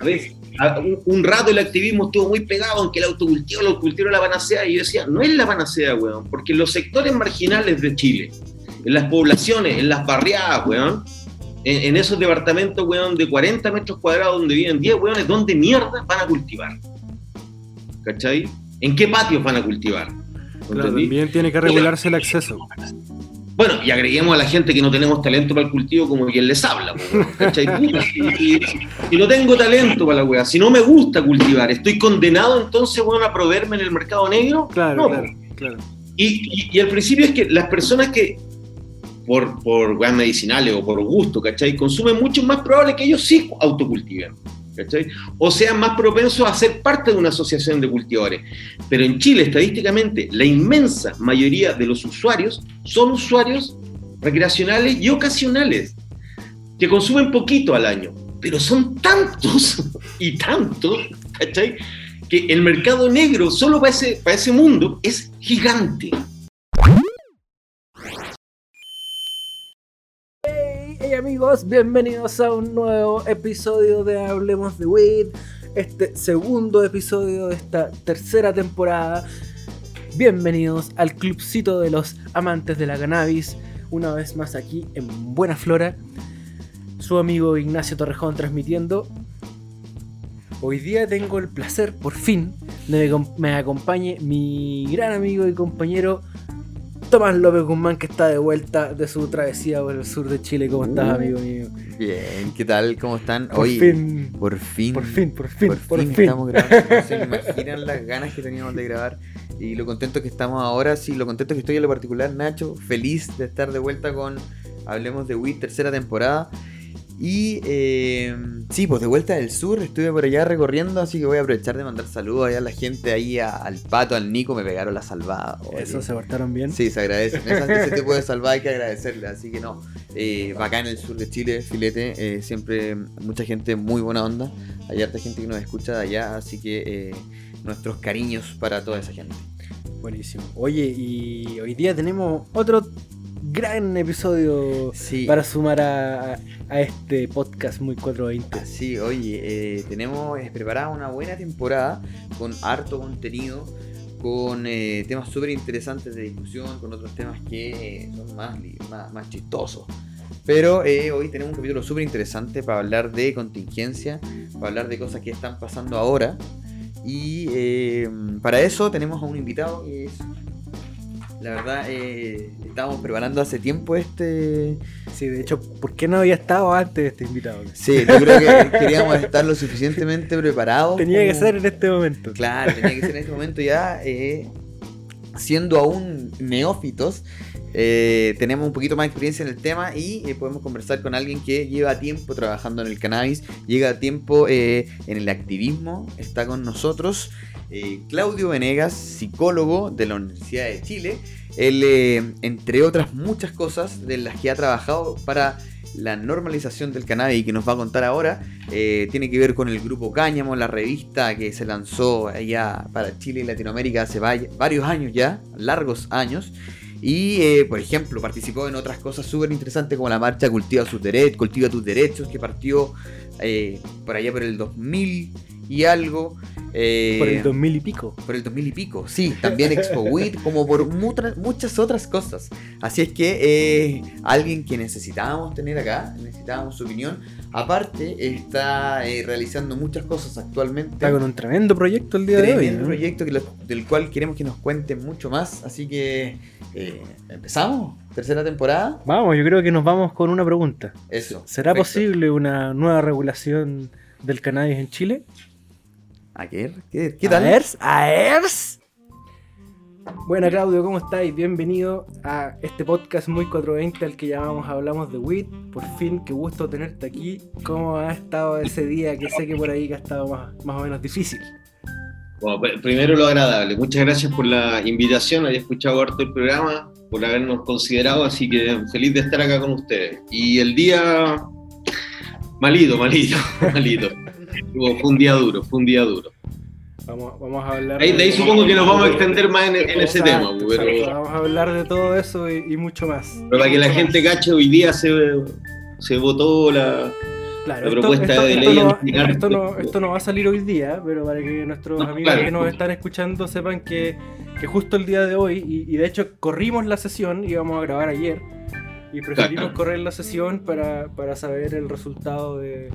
a veces, un, rato el activismo estuvo muy pegado en que el autocultivo, el autocultivo era la panacea, y yo decía, no es la panacea, weón, porque los sectores marginales de Chile, en las poblaciones, en las barriadas, weón, en, esos departamentos, weón, de 40 metros cuadrados donde viven 10 weones, ¿dónde mierda van a cultivar? ¿Cachai? ¿En qué patios van a cultivar? también tiene que regularse el acceso. Bueno, y agreguemos a la gente que no tenemos talento para el cultivo como quien les habla, ¿cachai? y, no tengo talento para la weá, si no me gusta cultivar, ¿estoy condenado entonces, bueno, a proveerme en el mercado negro? Claro, claro, claro. Y, y, el principio es que las personas que por, por weas medicinales o por gusto, ¿cachai? Consumen mucho más probable que ellos sí autocultiven. O sean más propensos a ser parte de una asociación de cultivadores. Pero en Chile, estadísticamente, la inmensa mayoría de los usuarios son usuarios recreacionales y ocasionales, que consumen poquito al año, pero son tantos y tantos, ¿cachai? Que el mercado negro solo para ese, para ese mundo es gigante. Amigos, bienvenidos a un nuevo episodio de Hablemos de Weed, este segundo episodio de esta tercera temporada. Bienvenidos al clubcito de los amantes de la cannabis, una vez más aquí en Buena Flora. Su amigo Ignacio Torrejón transmitiendo. Hoy día tengo el placer, por fin, de que me acompañe mi gran amigo y compañero Tomás López Guzmán que está de vuelta de su travesía por el sur de Chile. ¿Cómo estás, uh, amigo mío? Bien, ¿qué tal? ¿Cómo están? Por fin. Por fin. Por fin, por fin, por, fin, estamos grabando. se imaginan las ganas que teníamos de grabar y lo contento que estamos ahora. Sí, lo contento que estoy en lo particular, Nacho. Feliz de estar de vuelta con Hablemos de Wii, tercera temporada. Y eh, sí, pues de vuelta del sur, estuve por allá recorriendo, así que voy a aprovechar de mandar saludos allá a la gente ahí, al pato, al Nico, me pegaron la salvada. ¿Eso se portaron bien? Sí, se agradece. Ese tipo de salvada hay que agradecerle, así que no. Eh, acá en el sur de Chile, filete, eh, siempre mucha gente muy buena onda. Hay harta gente que nos escucha de allá, así que eh, nuestros cariños para toda esa gente. Buenísimo. Oye, y hoy día tenemos otro gran episodio para sumar a, este podcast muy 420. Sí, oye, eh, tenemos preparada una buena temporada con harto contenido, con eh, temas súper interesantes de discusión, con otros temas que eh, son más, más, chistosos. Pero hoy tenemos un capítulo súper interesante para hablar de contingencia, para hablar de cosas que están pasando ahora. Y para eso tenemos a un invitado que es la verdad, eh, estábamos preparando hace tiempo este. Sí, de hecho, ¿por qué no había estado antes este invitado? Sí, yo creo que queríamos estar lo suficientemente preparados. Tenía que ser en este momento. Claro, tenía que ser en este momento ya. Eh, siendo aún neófitos, eh, tenemos un poquito más de experiencia en el tema y podemos conversar con alguien que lleva tiempo trabajando en el cannabis, llega tiempo en el activismo, está con nosotros. Eh, Claudio Venegas, psicólogo de la Universidad de Chile. Él, eh, entre otras muchas cosas de las que ha trabajado para la normalización del cannabis que nos va a contar ahora, eh, tiene que ver con el grupo Cáñamo, la revista que se lanzó allá para Chile y Latinoamérica hace varios años ya, largos años. Y, por ejemplo, participó en otras cosas súper interesantes como la marcha Cultiva, sus derechos, Cultiva tus Derechos, que partió por allá por el 2000 y algo. Eh, por el 2000 y pico. Por el 2000 y pico, sí. También Expo como por muchas otras cosas. Así es que eh, alguien que necesitábamos tener acá, necesitábamos su opinión. Aparte, está eh, realizando muchas cosas actualmente. Está con un tremendo proyecto el día de hoy. Tremendo proyecto del cual queremos que nos cuente mucho más. Así que, ¿empezamos? ¿Tercera temporada? Vamos, yo creo que nos vamos con una pregunta. Eso. ¿Será posible una nueva regulación del cannabis en Chile? ¿Qué, qué tal? ¿Aers? ¿Aers? Bueno, Claudio, ¿cómo estáis? Bienvenido a este podcast muy 420 al que llamamos Hablamos de WIT. Por fin, qué gusto tenerte aquí. ¿Cómo ha estado ese día que sé que por ahí que ha estado más, o menos difícil? Bueno, primero lo agradable. Muchas gracias por la invitación. Había escuchado harto el programa, por habernos considerado, así que feliz de estar acá con ustedes. Y el día malito, malito, malito fue un día duro, fue un día duro. Vamos, vamos a hablar. de, ahí supongo que nos vamos a extender más en, ese tema. Pero... Vamos a hablar de todo eso y, mucho más. Pero para que la gente cache, hoy día se, se votó la, Claro, la esto, propuesta esto- de esto ley no, esto no- esto no va a salir hoy día, pero para que nuestros No, amigos claro. que nos están escuchando sepan que, que justo el día de hoy, y, y de hecho corrimos la sesión, íbamos a grabar ayer, y preferimos correr la sesión para, para saber el resultado de,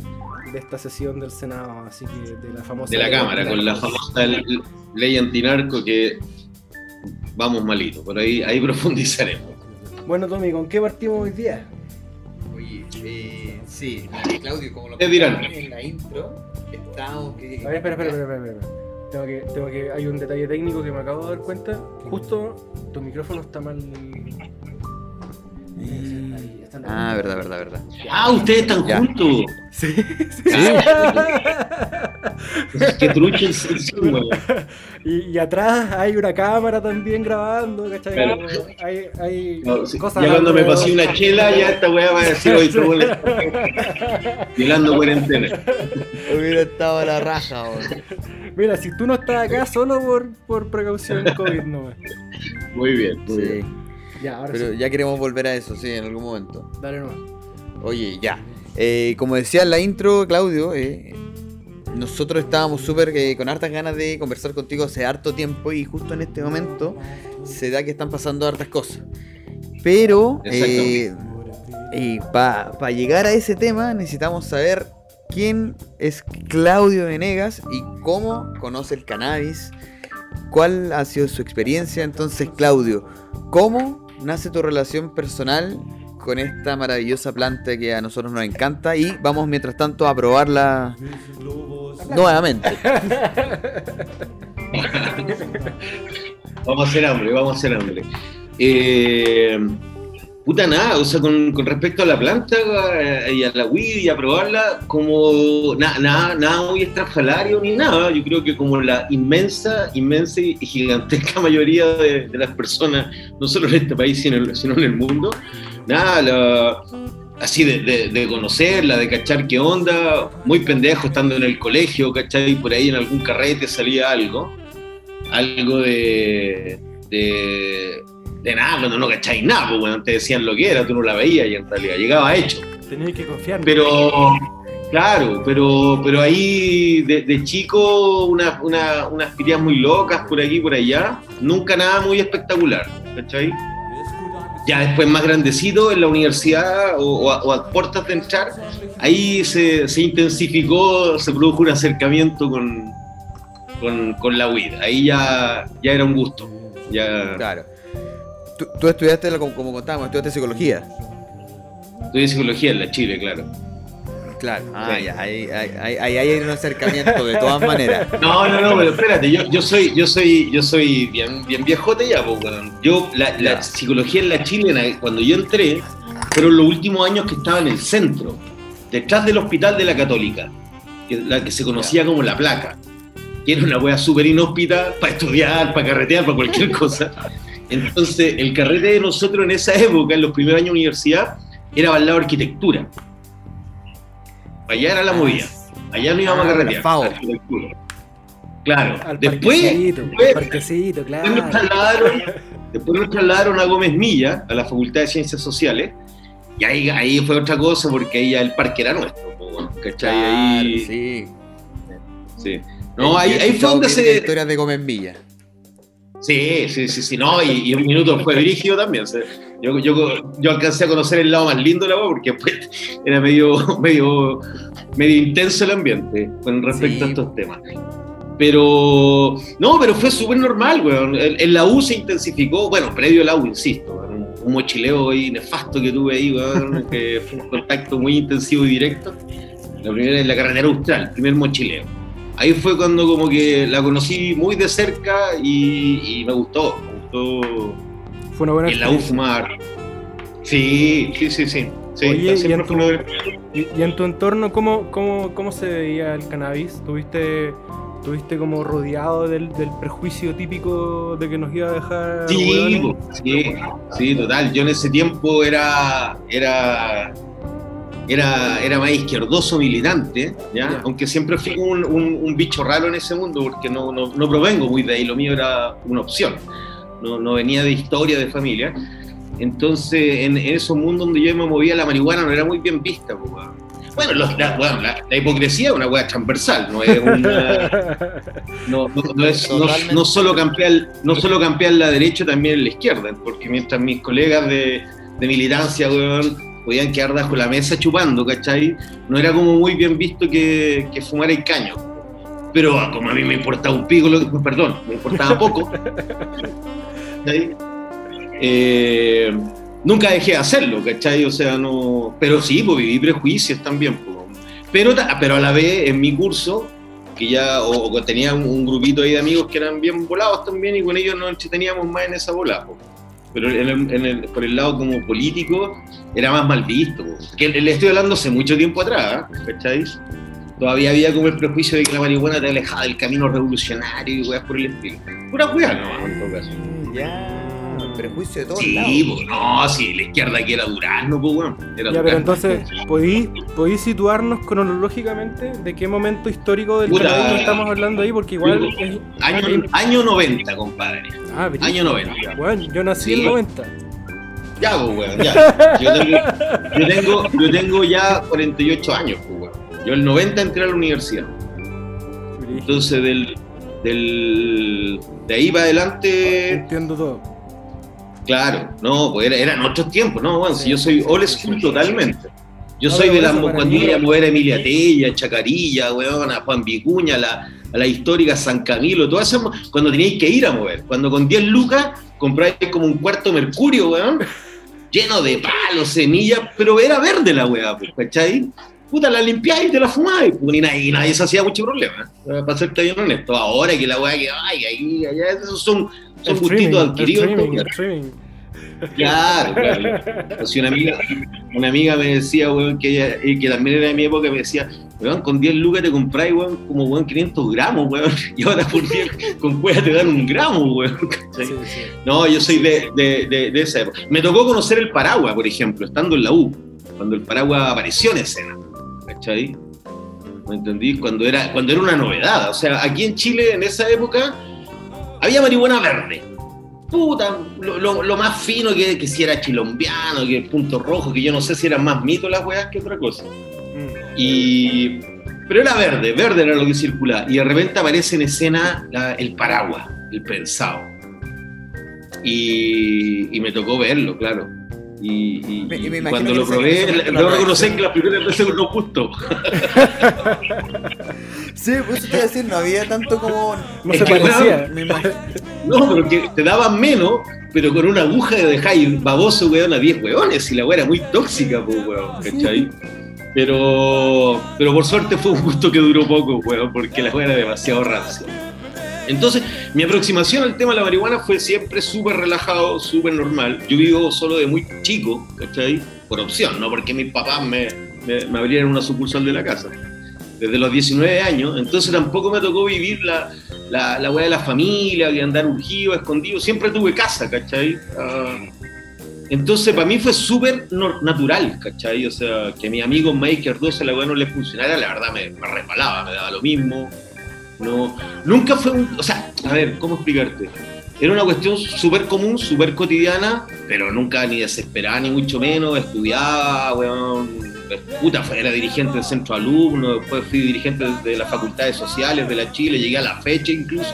de esta sesión del Senado, así que de la famosa... de la Cámara, con la famosa ley antinarco que vamos malito, por ahí, ahí profundizaremos. Bueno, Tommy, ¿con qué partimos hoy día? Oye, eh, sí, Claudio, como lo comentamos en la intro, estábamos que. A ver, espera, espera, espera, espera, espera. Tengo que, tengo que, hay un detalle técnico que me acabo de dar cuenta. Justo tu micrófono está mal. Ahí, Ah, verdad, verdad, verdad. Ah, ustedes están Ya. juntos. Sí, trucho el sexo, weón. y, y atrás hay una cámara también grabando, ¿cachai? Claro. Hay, hay No, sí, cosas ya cuando me pasé una chela, ya esta weá va a decir hoy todo violando cuarentena. Hubiera estado la raja, weón. Mira, si tú no estás acá solo por, por precaución COVID, no. Muy bien, muy Sí. bien. Ya, ahora Pero sí. ya queremos volver a eso, sí, en algún momento. Dale nomás. Oye, ya. Eh, como decía en la intro, Claudio, eh, nosotros estábamos súper eh, con hartas ganas de conversar contigo hace harto tiempo y justo en este momento se da que están pasando hartas cosas. Pero eh, para llegar a ese tema necesitamos saber quién es Claudio Venegas y cómo conoce el cannabis, cuál ha sido su experiencia. Entonces, Claudio, ¿cómo nace tu relación personal con esta maravillosa planta que a nosotros nos encanta? Y vamos, mientras tanto, a probarla nuevamente. Vamos a hacer hambre, vamos a hacer hambre. Eh, puta nada, o sea, con, con respecto a la planta eh, y a la weed y a probarla, como na- nada nada muy estrafalario ni nada. Yo creo que como la inmensa, inmensa y gigantesca mayoría de, de las personas, no solo en este país, sino, sino en el mundo, nada, así de, de- conocerla, de cachar qué onda, muy pendejo estando en el colegio, ¿cachai? Por ahí en algún carrete salía algo, algo de, de nada, cuando no cacháis nada, pues bueno, te decían lo que era, tú no la veías y en realidad llegaba hecho. Tenías que confiar. Pero, claro, pero, pero ahí de, de chico una- una- unas pirías muy locas por aquí y por allá, nunca nada muy espectacular, ¿cachai? Ya después más grandecito en la universidad o, o a, o a puertas de entrar, ahí se, se intensificó, se produjo un acercamiento con, con, con la WID. Ahí ya, ya era un gusto. Ya Claro. Tú, tú estudiaste, como, como contábamos, estudiaste psicología. estudié psicología en la Chile, claro. Claro. Ah, Sí. ya, ahí, ahí, ahí- ahí hay un acercamiento de todas maneras. No, no, no, pero espérate, yo, yo soy, yo soy, yo soy bien, bien viejote ya, pues. Yo, la, psicología en la chilena, cuando yo entré, fueron los últimos años que estaba en el centro, detrás del hospital de la Católica, que, la que se conocía como La Placa, que era una wea súper inhóspita para estudiar, para carretear, para cualquier cosa. Entonces, el carrete de nosotros en esa época, en los primeros años de universidad, era para el lado de arquitectura. Allá era la movida. Allá no íbamos Ah, a carretear. arquitectura. Claro. Al Después, parquecito, después- nos claro. trasladaron, después nos trasladaron a Gómez Milla, a la Facultad de Ciencias Sociales, y ahí, ahí fue otra cosa, porque ahí ya el parque era nuestro, ¿cachai? Claro, ahí, sí. sí. No, ahí, ahí fue donde se... historias de Gómez Villa. Sí, sí, sí, sí, no, y, y un minuto fue dirigido también. yo, yo, yo alcancé a conocer el lado más lindo de la web porque después era medio, medio, medio intenso el ambiente con respecto Sí. a estos temas. Pero, no, pero fue súper normal, weón. En, la U se intensificó, bueno, previo a la U, insisto, weón, un mochileo ahí nefasto que tuve ahí, weón, que fue un contacto muy intensivo y directo. La primera en la carretera austral, el primer mochileo ahí fue cuando como que la conocí muy de cerca y, y me gustó, me gustó Fue una buena en la U fumar. Sí, sí, sí, sí. sí Oye, y en, tu, y- en entorno, ¿cómo, cómo, cómo se veía el cannabis? ¿Tuviste, tuviste como rodeado del, del prejuicio típico de que nos iba a dejar Sí, sí, sí, total. Yo en ese tiempo era, era, era, era más izquierdoso militante, ¿ya? Ya. aunque siempre fui un, un- un bicho raro en ese mundo porque no, no, no provengo muy de ahí, lo mío era una opción, no, no venía de historia de familia. Entonces, en, en esos mundos donde yo me movía, la marihuana no era muy bien vista. Bueno, los- la, bueno, la- la hipocresía es una weá transversal, no es una. No, no- no es, no, solo campear, no solo campear la derecha, también la izquierda, porque mientras mis colegas de, de militancia, weón, podían quedar bajo la mesa chupando, ¿cachai? No era como muy bien visto que, que fumara el caño. Pero ah, como a mí me importaba un pico, lo perdón, me importaba poco, ¿cachai? Eh, nunca dejé de hacerlo, ¿cachai? O sea, no. Pero sí, pues viví prejuicios también, pues. Pero, pero a la vez, en mi curso, que ya o, o tenía un, un grupito ahí de amigos que eran bien volados también, y con ellos nos entreteníamos más en esa bola, pues. Pero en el- en el- por el lado como político, era más mal visto. Que le estoy hablando hace mucho tiempo atrás, ¿eh? ¿cachai? Todavía había como el prejuicio de que la marihuana te alejaba del camino revolucionario y weas por el estilo. Pura wea, no, en todo caso. Ya, prejuicio de todos Sí, lados. pues, no, sí, la izquierda que era Durano, pues, weón. Era Ya, pero entonces, ¿podéis, podéis situarnos cronológicamente de qué momento histórico del Puta. estamos hablando ahí? Porque igual. Yo- es- Año, año 90, compadre. Ah, brígido. Año 90. Bueno, yo nací en Sí. el 90. Ya, pues, weón, ya. Yo tengo, yo tengo, yo tengo ya 48 años, pues, weón. Yo el 90 entré a la universidad. Entonces, del, del, de ahí para adelante, Entiendo todo. Claro, no, pues era- eran otros tiempos, no, bueno, si yo soy old school totalmente. Yo No, soy de las eso cuando mí- iba a mover a Emilia Tella, Chacarilla, weón, a Juan Vicuña, a la, a la histórica San Camilo, todas esas, mo- cuando teníais que ir a mover, cuando con 10 lucas compráis como un cuarto mercurio, weón, lleno de palos, semillas, pero era verde la weá, pues, ¿cachai? Puta, la limpiáis y te la fumáis, pues, y nadie, y nadie se hacía mucho problema, ¿eh? para serte bien honesto. Ahora que la weá que, ay, ahí, allá, esos son, son el adquiridos. streaming, el streaming. Claro, claro. Una amiga, una amiga me decía, weón, que ella, que también era de mi época, me decía, weón, con 10 lucas te compráis, weón, como, weón, 500 gramos, weón, y ahora por 10 con cueva te dan un gramo, weón. ¿cachai? Sí, sí. No, yo soy de, de, de, de esa época. Me tocó conocer el paraguas, por ejemplo, estando en la U, cuando el paraguas apareció en escena, ¿cachai? ¿Me entendí? Cuando era, cuando era una novedad. O sea, aquí en Chile, en esa época, había marihuana verde. Puta, lo, lo- lo más fino que, que si era chilombiano, que punto rojo, que yo no sé si eran más mitos las weas que otra cosa. Mm. Y, pero era verde, verde era lo que circulaba. Y de repente aparece en escena la- el paraguas, el pensado. Y, y me tocó verlo, claro. Y, y- Me- y me y imagino cuando lo probé, debo reconocer reacción- que las primeras veces no gustó. Sí, por eso te iba a decir, no había tanto como. No Es se que, parecía. Me imagino. No, pero que te daban menos, pero con una aguja de dejáis baboso, weón, a 10 weones. Y la weá era muy tóxica, pues, weón, ¿cachai? Pero, pero por suerte fue un gusto que duró poco, weón, porque la weá era demasiado rancia. Entonces, mi aproximación al tema de la marihuana fue siempre súper relajado, súper normal. Yo vivo solo de muy chico, ¿cachai? Por opción, no porque mis papás me, me, me abrieran una sucursal de la casa. Desde los 19 años, entonces tampoco me tocó vivir la, la, la weá de la familia, de andar urgido, escondido. Siempre tuve casa, ¿cachai? Ah, entonces, para mí fue súper natural, ¿cachai? O sea, que a mi amigo Maker 12 la weá no le funcionara, la verdad me, me resbalaba, me daba lo mismo. No, nunca fue un. O sea, a ver, ¿cómo explicarte? Era una cuestión súper común, súper cotidiana, pero nunca ni desesperada, ni mucho menos. Estudiaba, weón. Puta, era dirigente del centro de alumnos, después fui dirigente de las facultades sociales de la Chile, llegué a la fecha incluso.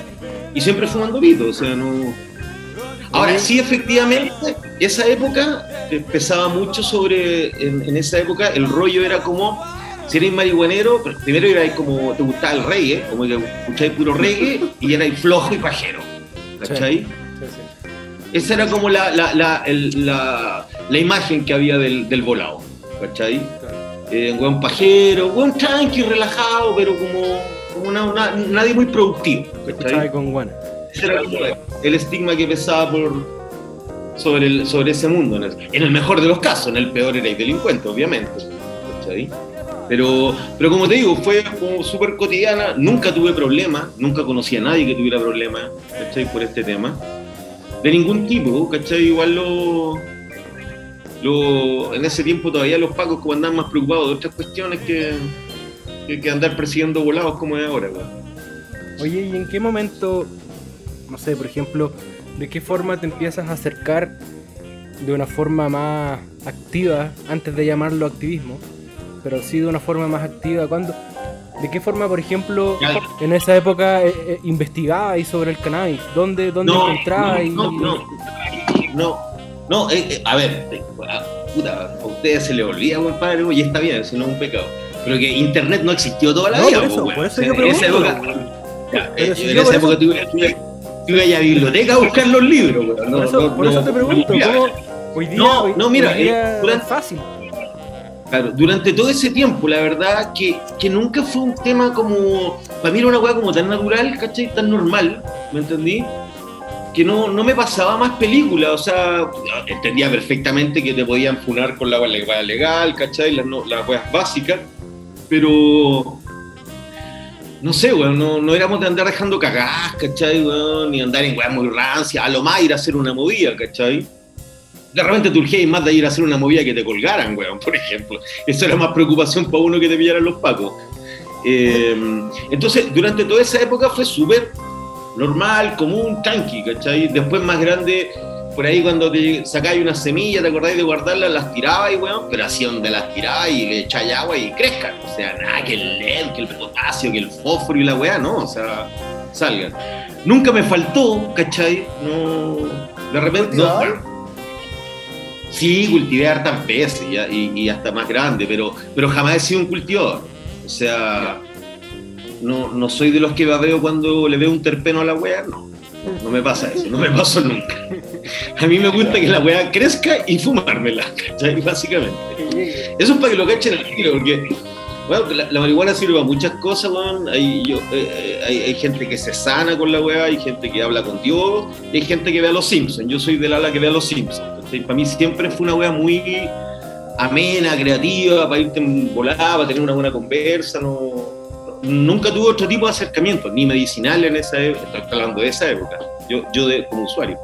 Y siempre fumando pito, o sea, no. Ahora sí, efectivamente, esa época pesaba mucho sobre, en esa época el rollo era como, si eres marihuanero, primero era como, te gustaba el reggae, como que escucháis puro reggae y erais flojo y pajero, ¿cachai? Sí, sí. Esa era como la, la, la, el- la- la imagen que había del, del volado, ¿cachai? Eh, un buen pajero, buen tranqui, relajado, pero como, como una- una- nadie muy productivo, ¿cachai? con guana. Ese era el estigma que pesaba por, sobre, el, sobre ese mundo. En el, en el mejor de los casos, en el peor erais delincuente, obviamente. ¿cachai? Pero, pero como te digo, fue como súper cotidiana, nunca tuve problemas, nunca conocí a nadie que tuviera problemas ¿cachai? por este tema. De ningún tipo, ¿cachai? Igual lo, lo, en ese tiempo todavía los pacos como andaban más preocupados de otras cuestiones que, que, andar persiguiendo volados como es ahora. weón. Oye, ¿y en qué momento, no sé, por ejemplo, de qué forma te empiezas a acercar de una forma más activa, antes de llamarlo activismo, pero sí de una forma más activa. ¿Cuándo? ¿De qué forma, por ejemplo, en esa época eh, eh, investigabais sobre el cannabis? ¿Dónde, dónde No, encontrabais? no, no, no, no, no, eh, eh, a ver, eh, ah, puta, a ustedes se les olvida, compadre, y está bien, si no es un pecado. Pero que internet no existió toda la No, vida, por po, eso, por eso O sea, yo en esa pregunto, época, ya, eh, si en esa época ibas tú ibas a la biblioteca a buscar los libros, por eso, no, por eso te pregunto, ¿cómo hoy día, No, hoy- no, mira, hoy día eh, es fácil? Claro, durante todo ese tiempo, la verdad, que, que nunca fue un tema como. Para mí era una weá como tan natural, ¿cachai? Tan normal, ¿me entendí? Que no, no me pasaba más película, o sea, entendía perfectamente que te podían funar con la weá legal, ¿cachai? Las, no, las weas básicas, pero. No sé, weón, no, no éramos de andar dejando cagadas, ¿cachai, weón? Ni andar en weas muy rancias, a lo más ir a hacer una movida, ¿cachai? De repente te urgías más de ir a hacer una movida que te colgaran, weón, por ejemplo. Eso era más preocupación para uno que te pillaran los pacos. Eh, entonces, durante toda esa época fue súper normal, común, tranqui, ¿cachai? Después más grande, por ahí cuando te sacáis una semilla, te acordáis de guardarlas, las tirabas, weón, pero así donde las tirabas y le echáis agua y crezcan. O sea, nada, que el LED, que el potasio, que el fósforo y la weá, no, o sea, salgan. Nunca me faltó, ¿cachai? No. De repente. No. Sí, cultivé hartas veces y, y hasta más grande, pero, pero jamás he sido un cultivador. O sea, no, no soy de los que babeo cuando le veo un terpeno a la wea, no. No me pasa eso, no me pasó nunca. A mí me gusta que la wea crezca y fumármela, ¿cachai? Básicamente. Eso es para que lo cachen al tiro, porque bueno, la, la marihuana sirve para muchas cosas, weón. Hay, yo- eh, eh, hay, hay gente que se sana con la weá, hay gente que habla con Dios, y hay gente que ve a los Simpsons. Yo soy del ala que ve a los Simpsons. ¿cachai? Para mí siempre fue una weá muy amena, creativa, para irte en volada, para tener una buena conversa. No, nunca tuve otro tipo de acercamiento, ni medicinal en esa época, estoy hablando de esa época, yo, yo de, como usuario.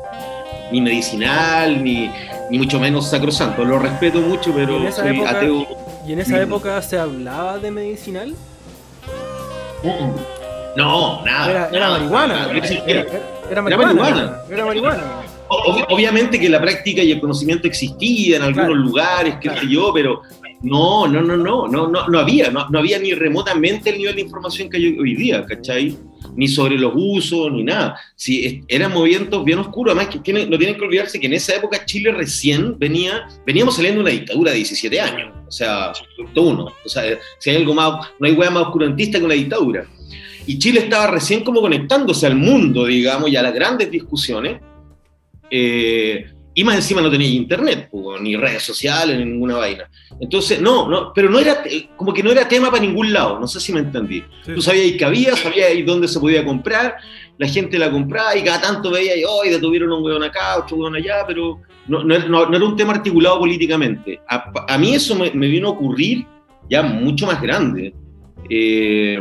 Ni medicinal, ni, ni mucho menos sacrosanto. Lo respeto mucho, pero soy época- ateo. ¿Y en esa época se hablaba de medicinal? No, nada. Era, era nada, marihuana. nada, Era, era- era marihuana. marihuana. Era marihuana. Ob- Obviamente que la práctica y el conocimiento existía en algunos Claro. lugares, qué Claro. sé yo, pero no, no, no, no, no, no, no había, no, no había ni remotamente el nivel de información que hay hoy día, ¿cachai? Ni sobre los usos, ni nada. Sí, eran movimientos bien oscuros, además que no tienen que olvidarse que en esa época Chile recién venía, veníamos saliendo de una dictadura de 17 años, o sea, punto uno, o sea, si hay algo más, no hay hueá más oscurantista que una dictadura. Y Chile estaba recién como conectándose al mundo, digamos, y a las grandes discusiones, eh, y más encima no tenía internet, pues, ni redes sociales, ni ninguna vaina. Entonces, no, no, pero no era, te- como que no era tema para ningún lado, no sé si me entendí. Tú sabías que había, sabías dónde se podía comprar, la gente la compraba y cada tanto veía, y hoy detuvieron a un weón acá, otro weón allá, pero no, no, no- no era un tema articulado políticamente. A, a mí eso me, me vino a ocurrir ya mucho más grande. Eh,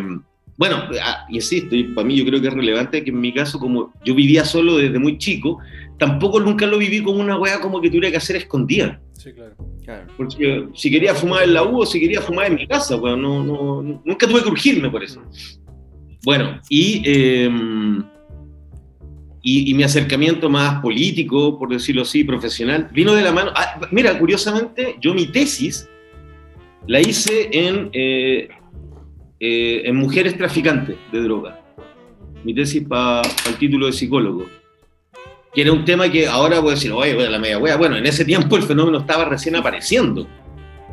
bueno, ah, insisto, y para mí yo creo que es relevante que en mi caso, como yo vivía solo desde muy chico, tampoco nunca lo viví como una weá como que tuviera que hacer escondida. Sí, claro. Claro. Porque si quería fumar en la U o si quería fumar en mi casa, pues no, no, nunca tuve que urgirme por eso. Bueno, y, eh, y, y mi acercamiento más político, por decirlo así, profesional, vino de la mano. ah, mira, curiosamente, yo mi tesis la hice en, eh, eh, en mujeres traficantes de droga. Mi tesis para el título de psicólogo. Que era un tema que ahora a decir, oye, bueno, la media wea. Bueno, en ese tiempo el fenómeno estaba recién apareciendo.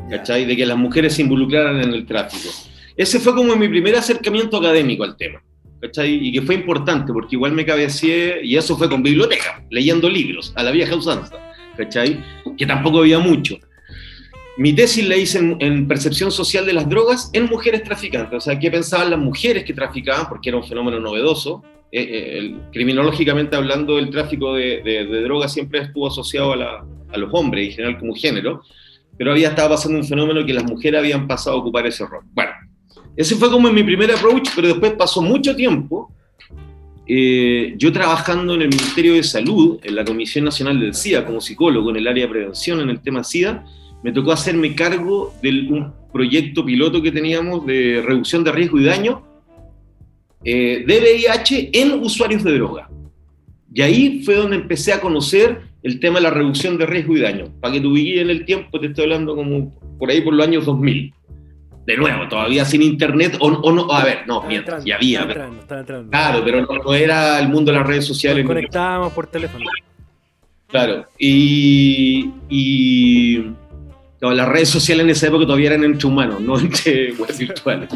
¿cachai? De que las mujeres se involucraran en el tráfico. Ese fue como mi primer acercamiento académico al tema, ¿cachai? Y que fue importante, porque igual me cabeceé, y eso fue con biblioteca, leyendo libros, a la vieja usanza, ¿cachai? Que tampoco había mucho. Mi tesis la hice en, en percepción social de las drogas en mujeres traficantes, o sea, qué pensaban las mujeres que traficaban, porque era un fenómeno novedoso. Eh, eh, el- criminológicamente hablando, el tráfico de, de- de drogas siempre estuvo asociado a, la- a los hombres, en general como género, pero había estado pasando un fenómeno que las mujeres habían pasado a ocupar ese rol. Bueno, ese fue como mi primer approach, pero después pasó mucho tiempo eh, yo trabajando en el Ministerio de Salud, en la Comisión Nacional del SIDA, como psicólogo en el área de prevención en el tema SIDA, me tocó hacerme cargo de un proyecto piloto que teníamos de reducción de riesgo y daño eh, de VIH en usuarios de droga. Y ahí fue donde empecé a conocer el tema de la reducción de riesgo y daño. Para que ubiques en el tiempo, te estoy hablando como por ahí por los años 2000. de nuevo, todavía sin internet, o, o no, a ver, no, Estaba miento, entrando, ya había. estaba pero- entrando, estaba entrando. claro, pero no, no era el mundo de las redes sociales. Nos conectábamos por teléfono. Claro, y, y no, las redes sociales en esa época todavía eran entre humanos, no entre virtuales.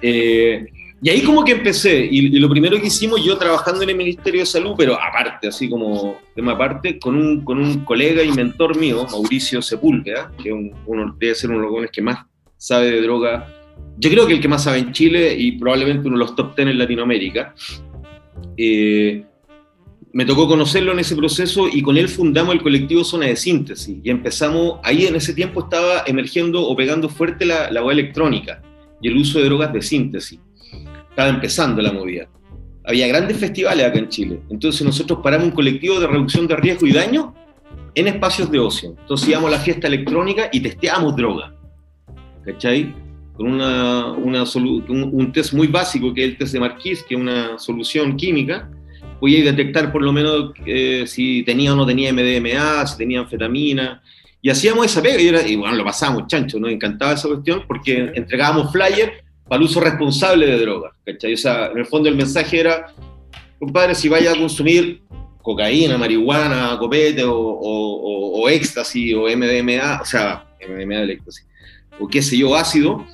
Eh, y ahí como que empecé, y, y lo primero que hicimos, yo trabajando en el Ministerio de Salud, pero aparte, así como tema aparte, con un, con un colega y mentor mío, Mauricio Sepúlveda, que un- uno, debe ser uno de los jóvenes que más sabe de droga, yo creo que el que más sabe en Chile y probablemente uno de los top ten en Latinoamérica. Eh, me tocó conocerlo en ese proceso y con él fundamos el colectivo Zona de Síntesis y empezamos, ahí en ese tiempo estaba emergiendo o pegando fuerte la, la electrónica y el uso de drogas de síntesis. Estaba empezando la movida. Había grandes festivales acá en Chile, entonces nosotros paramos un colectivo de reducción de riesgo y daño en espacios de ocio. Entonces íbamos a la fiesta electrónica y testeábamos droga. ¿Cachai? Con una, una un test muy básico que es el test de Marquis, que es una solución química, podía detectar por lo menos eh, si tenía o no tenía MDMA, si tenía anfetamina, y hacíamos esa pega, y, era- y bueno, lo pasábamos chancho, nos encantaba esa cuestión, porque entregábamos flyer para el uso responsable de drogas, ¿cachai? O sea, en el fondo el mensaje era, compadre, si vaya a consumir cocaína, marihuana, copete o, o, o- o éxtasis o MDMA, o sea, MDMA del éxtasis, o qué sé yo, ácido,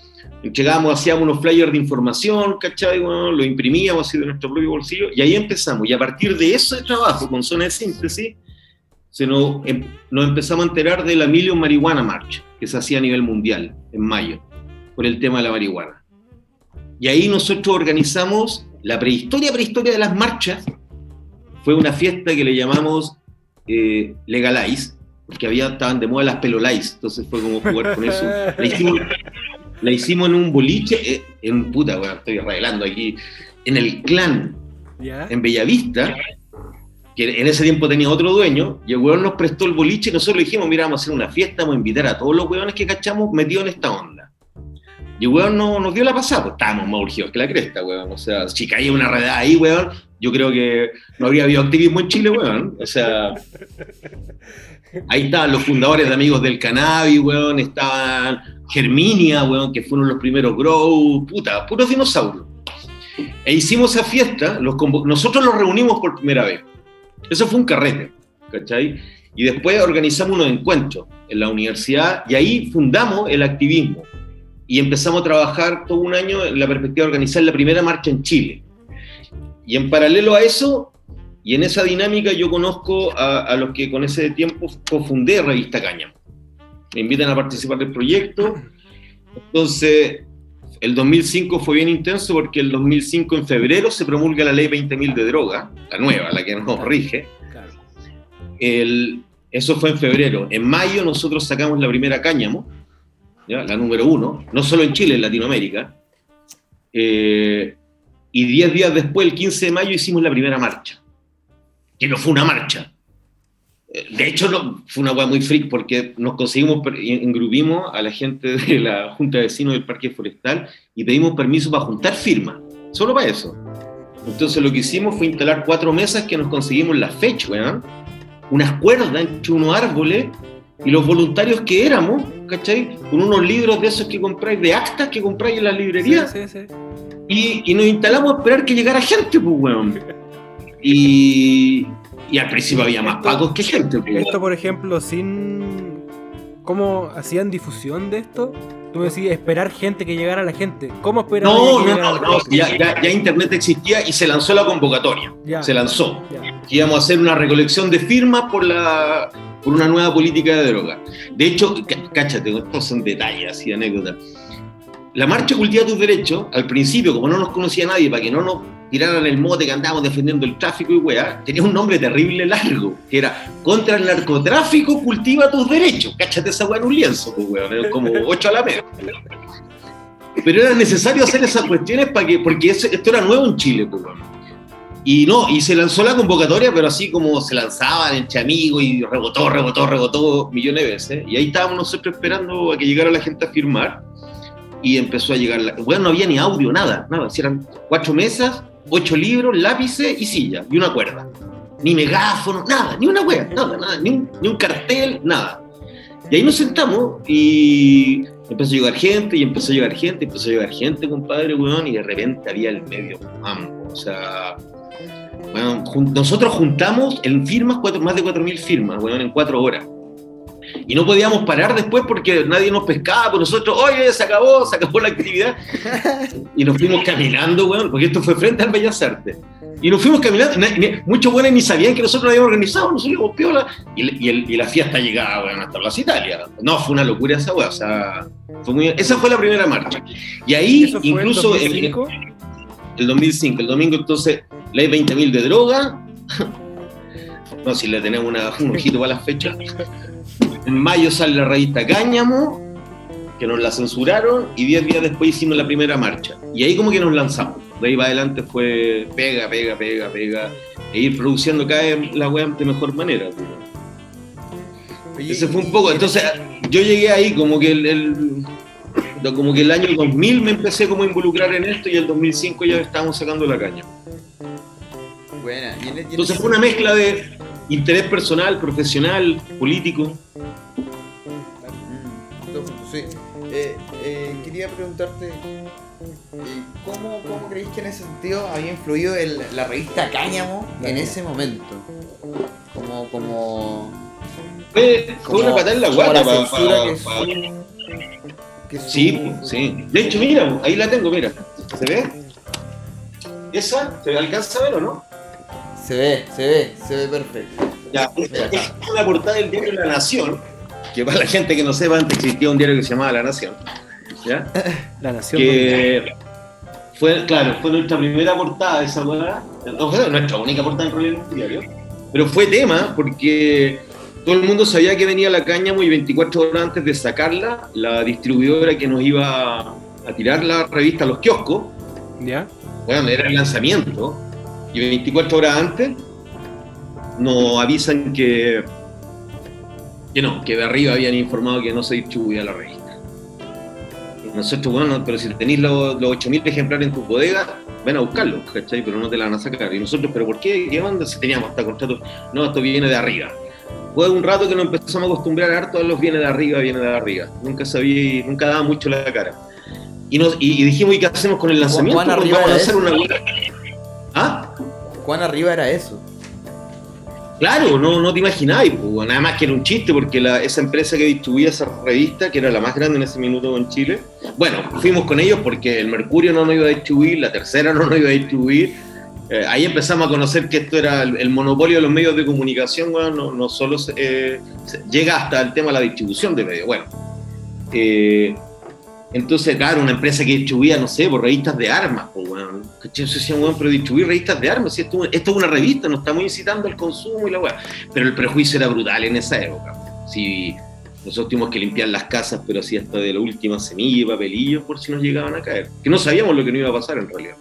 entregábamos, hacíamos unos flyers de información, ¿cachai? Bueno, lo imprimíamos así de nuestro propio bolsillo y ahí empezamos. Y a partir de ese trabajo con zona de síntesis, se nos, em- nos empezamos a enterar de la Million Marihuana March, que se hacía a nivel mundial en mayo, por el tema de la marihuana. Y ahí nosotros organizamos la prehistoria, prehistoria de las marchas. Fue una fiesta que le llamamos eh, Legalize, porque había, estaban de moda las pelolais, entonces fue como jugar con eso. La hicimos, la hicimos en un boliche, eh, en puta, bueno, estoy revelando aquí, en el clan, ¿Ya? en Bellavista, que en ese tiempo tenía otro dueño, y el weón nos prestó el boliche y nosotros le dijimos, mira, vamos a hacer una fiesta, vamos a invitar a todos los weones que cachamos metidos en esta onda. Y el weón no, nos dio la pasada, pues estábamos más urgidos que la cresta, weón. O sea, si caía una redada ahí, weón, yo creo que no habría habido activismo en Chile, weón. O sea, ahí estaban los fundadores de Amigos del Cannabis, weón, estaban Germinia, weón, que fueron los primeros Grow, puta, puros dinosaurios. E hicimos esa fiesta, nosotros los reunimos por primera vez. Eso fue un carrete, ¿cachai? Y después organizamos unos encuentros en la universidad y ahí fundamos el activismo. Y empezamos a trabajar todo un año en la perspectiva de organizar la primera marcha en Chile. Y en paralelo a eso, y en esa dinámica, yo conozco a, a los que con ese tiempo cofundé Revista Caña. Me invitan a participar del proyecto. Entonces, el 2005 fue bien intenso porque el 2005 en febrero se promulga la ley 20.000 de droga, la nueva, la que nos rige. El- eso fue en febrero. En mayo nosotros sacamos la primera cáñamo, ¿ya? la número uno, no solo en Chile, en Latinoamérica. Eh, y 10 días después, el 15 de mayo, hicimos la primera marcha. Que no fue una marcha. De hecho, no, fue una hueá muy freak porque nos conseguimos, engrupimos a la gente de la Junta de Vecinos del Parque Forestal y pedimos permiso para juntar firmas. Solo para eso. Entonces lo que hicimos fue instalar cuatro mesas que nos conseguimos la fecha, weón. Unas cuerdas entre unos árboles y los voluntarios que éramos, ¿cachai? Con unos libros de esos que compráis, de actas que compráis en las librerías. Sí, sí, sí. Y, y nos instalamos a esperar que llegara gente, pues, weón. Y, y al principio había más pacos que gente. Esto, por ejemplo, sin. ¿Cómo hacían difusión de esto? Tú me decías esperar gente que llegara la gente. ¿Cómo esperar No, que no, no, la no, ya, ya, ya Internet existía y se lanzó la convocatoria. Ya, Se lanzó. íbamos a hacer una recolección de firmas por, la, por una nueva política de droga. De hecho, cá- cáchate, estos son detalles, así, anécdotas. La marcha Cultiva tus Derechos, al principio, como no nos conocía nadie, para que no nos tiraran el mote que andábamos defendiendo el tráfico y weá, tenía un nombre terrible largo, que era Contra el narcotráfico, cultiva tus derechos. Cáchate esa weá en un lienzo, pues weón, como ocho a la media. Pero era necesario hacer esas cuestiones para que, porque esto era nuevo en Chile, pues weón. Y no, y se lanzó la convocatoria, pero así como se lanzaban entre amigos y rebotó, rebotó, rebotó millones de veces. Y ahí estábamos nosotros esperando a que llegara la gente a firmar. Y empezó a llegar. La... Bueno, no había ni audio, nada, nada. Si eran cuatro mesas, ocho libros, lápices y silla, y una cuerda. Ni megáfono, nada, ni una wea, nada, nada, ni un, cartel, nada. Y ahí nos sentamos y, Empezó a llegar gente y empezó a llegar gente, empezó a llegar gente, compadre, weón, y de repente había el medio mambo. O sea, bueno, nosotros juntamos en firmas cuatro, más de 4.000 firmas, weón, en cuatro horas. Y no podíamos parar después porque nadie nos pescaba, pues nosotros, oye, se acabó, se acabó la actividad. Y nos fuimos caminando, weón, porque esto fue frente al Bellas Artes. Y nos fuimos caminando, muchos buenos ni sabían que nosotros lo habíamos organizado, nosotros íbamos piola. Y, y el- y la fiesta llegaba, weón, hasta Plaza Italia. No, fue una locura esa weá, o sea, fue muy- esa fue la primera marcha. Y ahí, ¿Eso fue incluso en- 2005? el 2005, el domingo entonces, ley 20.000 de droga. No, si le tenemos una- un ojito para las fechas. En mayo sale la revista Cáñamo, que nos la censuraron, y 10 días después hicimos la primera marcha. Y ahí como que nos lanzamos. De ahí para adelante fue pega, pega, pega, pega, e ir produciendo cada vez la web de mejor manera. pues. Oye, Ese fue un poco. Entonces, yo llegué ahí como que el, el- como que el año 2000 me empecé como a involucrar en esto y el 2005 ya estábamos sacando la caña. Buena. y en- y en Entonces fue una mezcla de interés personal, profesional, político. Sí. Eh, eh, quería preguntarte, eh, ¿cómo, ¿cómo creéis que en ese sentido había influido el- la revista Cáñamo en ese momento? Como, como, Fue, una patada en la guata. la pa- censura pa- que pa- su- que su- Sí, sí. De hecho, mira, ahí la tengo, mira. ¿Se ve? ¿Esa? ¿Se alcanza a ver o no? Se ve, se ve, se ve perfecto. Ya, es una portada del diario La Nación, que para la gente que no sepa, antes existía un diario que se llamaba La Nación. ¿Ya? La nación. que fue, claro, fue nuestra primera portada de esa weá. No fue nuestra única portada en realidad en un diario. Pero fue tema porque todo el mundo sabía que venía la cáñamo y 24 horas antes de sacarla, la distribuidora que nos iba a tirar la revista a los kioscos, ¿Ya? bueno, era el lanzamiento, y 24 horas antes nos avisan que, que no, que de arriba habían informado que no se distribuía la revista. Y nosotros, bueno, pero si tenéis los, los 8.000 ejemplares en tu bodega, ven a buscarlos, ¿cachai? Pero no te la van a sacar. Y nosotros, ¿pero por qué? ¿Qué onda? Si teníamos hasta contrato, no, esto viene de arriba. Fue un rato que nos empezamos a acostumbrar harto a los viene de arriba, viene de arriba. Nunca sabía, nunca daba mucho la cara. Y, nos, y, y dijimos, ¿y qué hacemos con el lanzamiento? ¿Cuán Pues arriba vamos a eso? una. ¿Ah? ¿Cuán arriba era eso? Claro, no, no te imagináis, pues, nada más que era un chiste, porque esa empresa que distribuía esa revista, que era la más grande en ese minuto en Chile, bueno, fuimos con ellos porque el Mercurio no nos iba a distribuir, la tercera no nos iba a distribuir. Eh, ahí empezamos a conocer que esto era el, monopolio de los medios de comunicación, no, solo eh, llega hasta el tema de la distribución de medios. Bueno, eh, entonces, claro, una empresa que distribuía, no sé, por revistas de armas, pues, weón. Yo decía, weón, pero distribuir revistas de armas, esto, es una revista, nos estamos incitando al consumo y la weá. Pero el prejuicio era brutal en esa época. Si nosotros tuvimos que limpiar las casas, pero así hasta de la última semilla y papelillos por si nos llegaban a caer. Que no sabíamos lo que nos iba a pasar en realidad.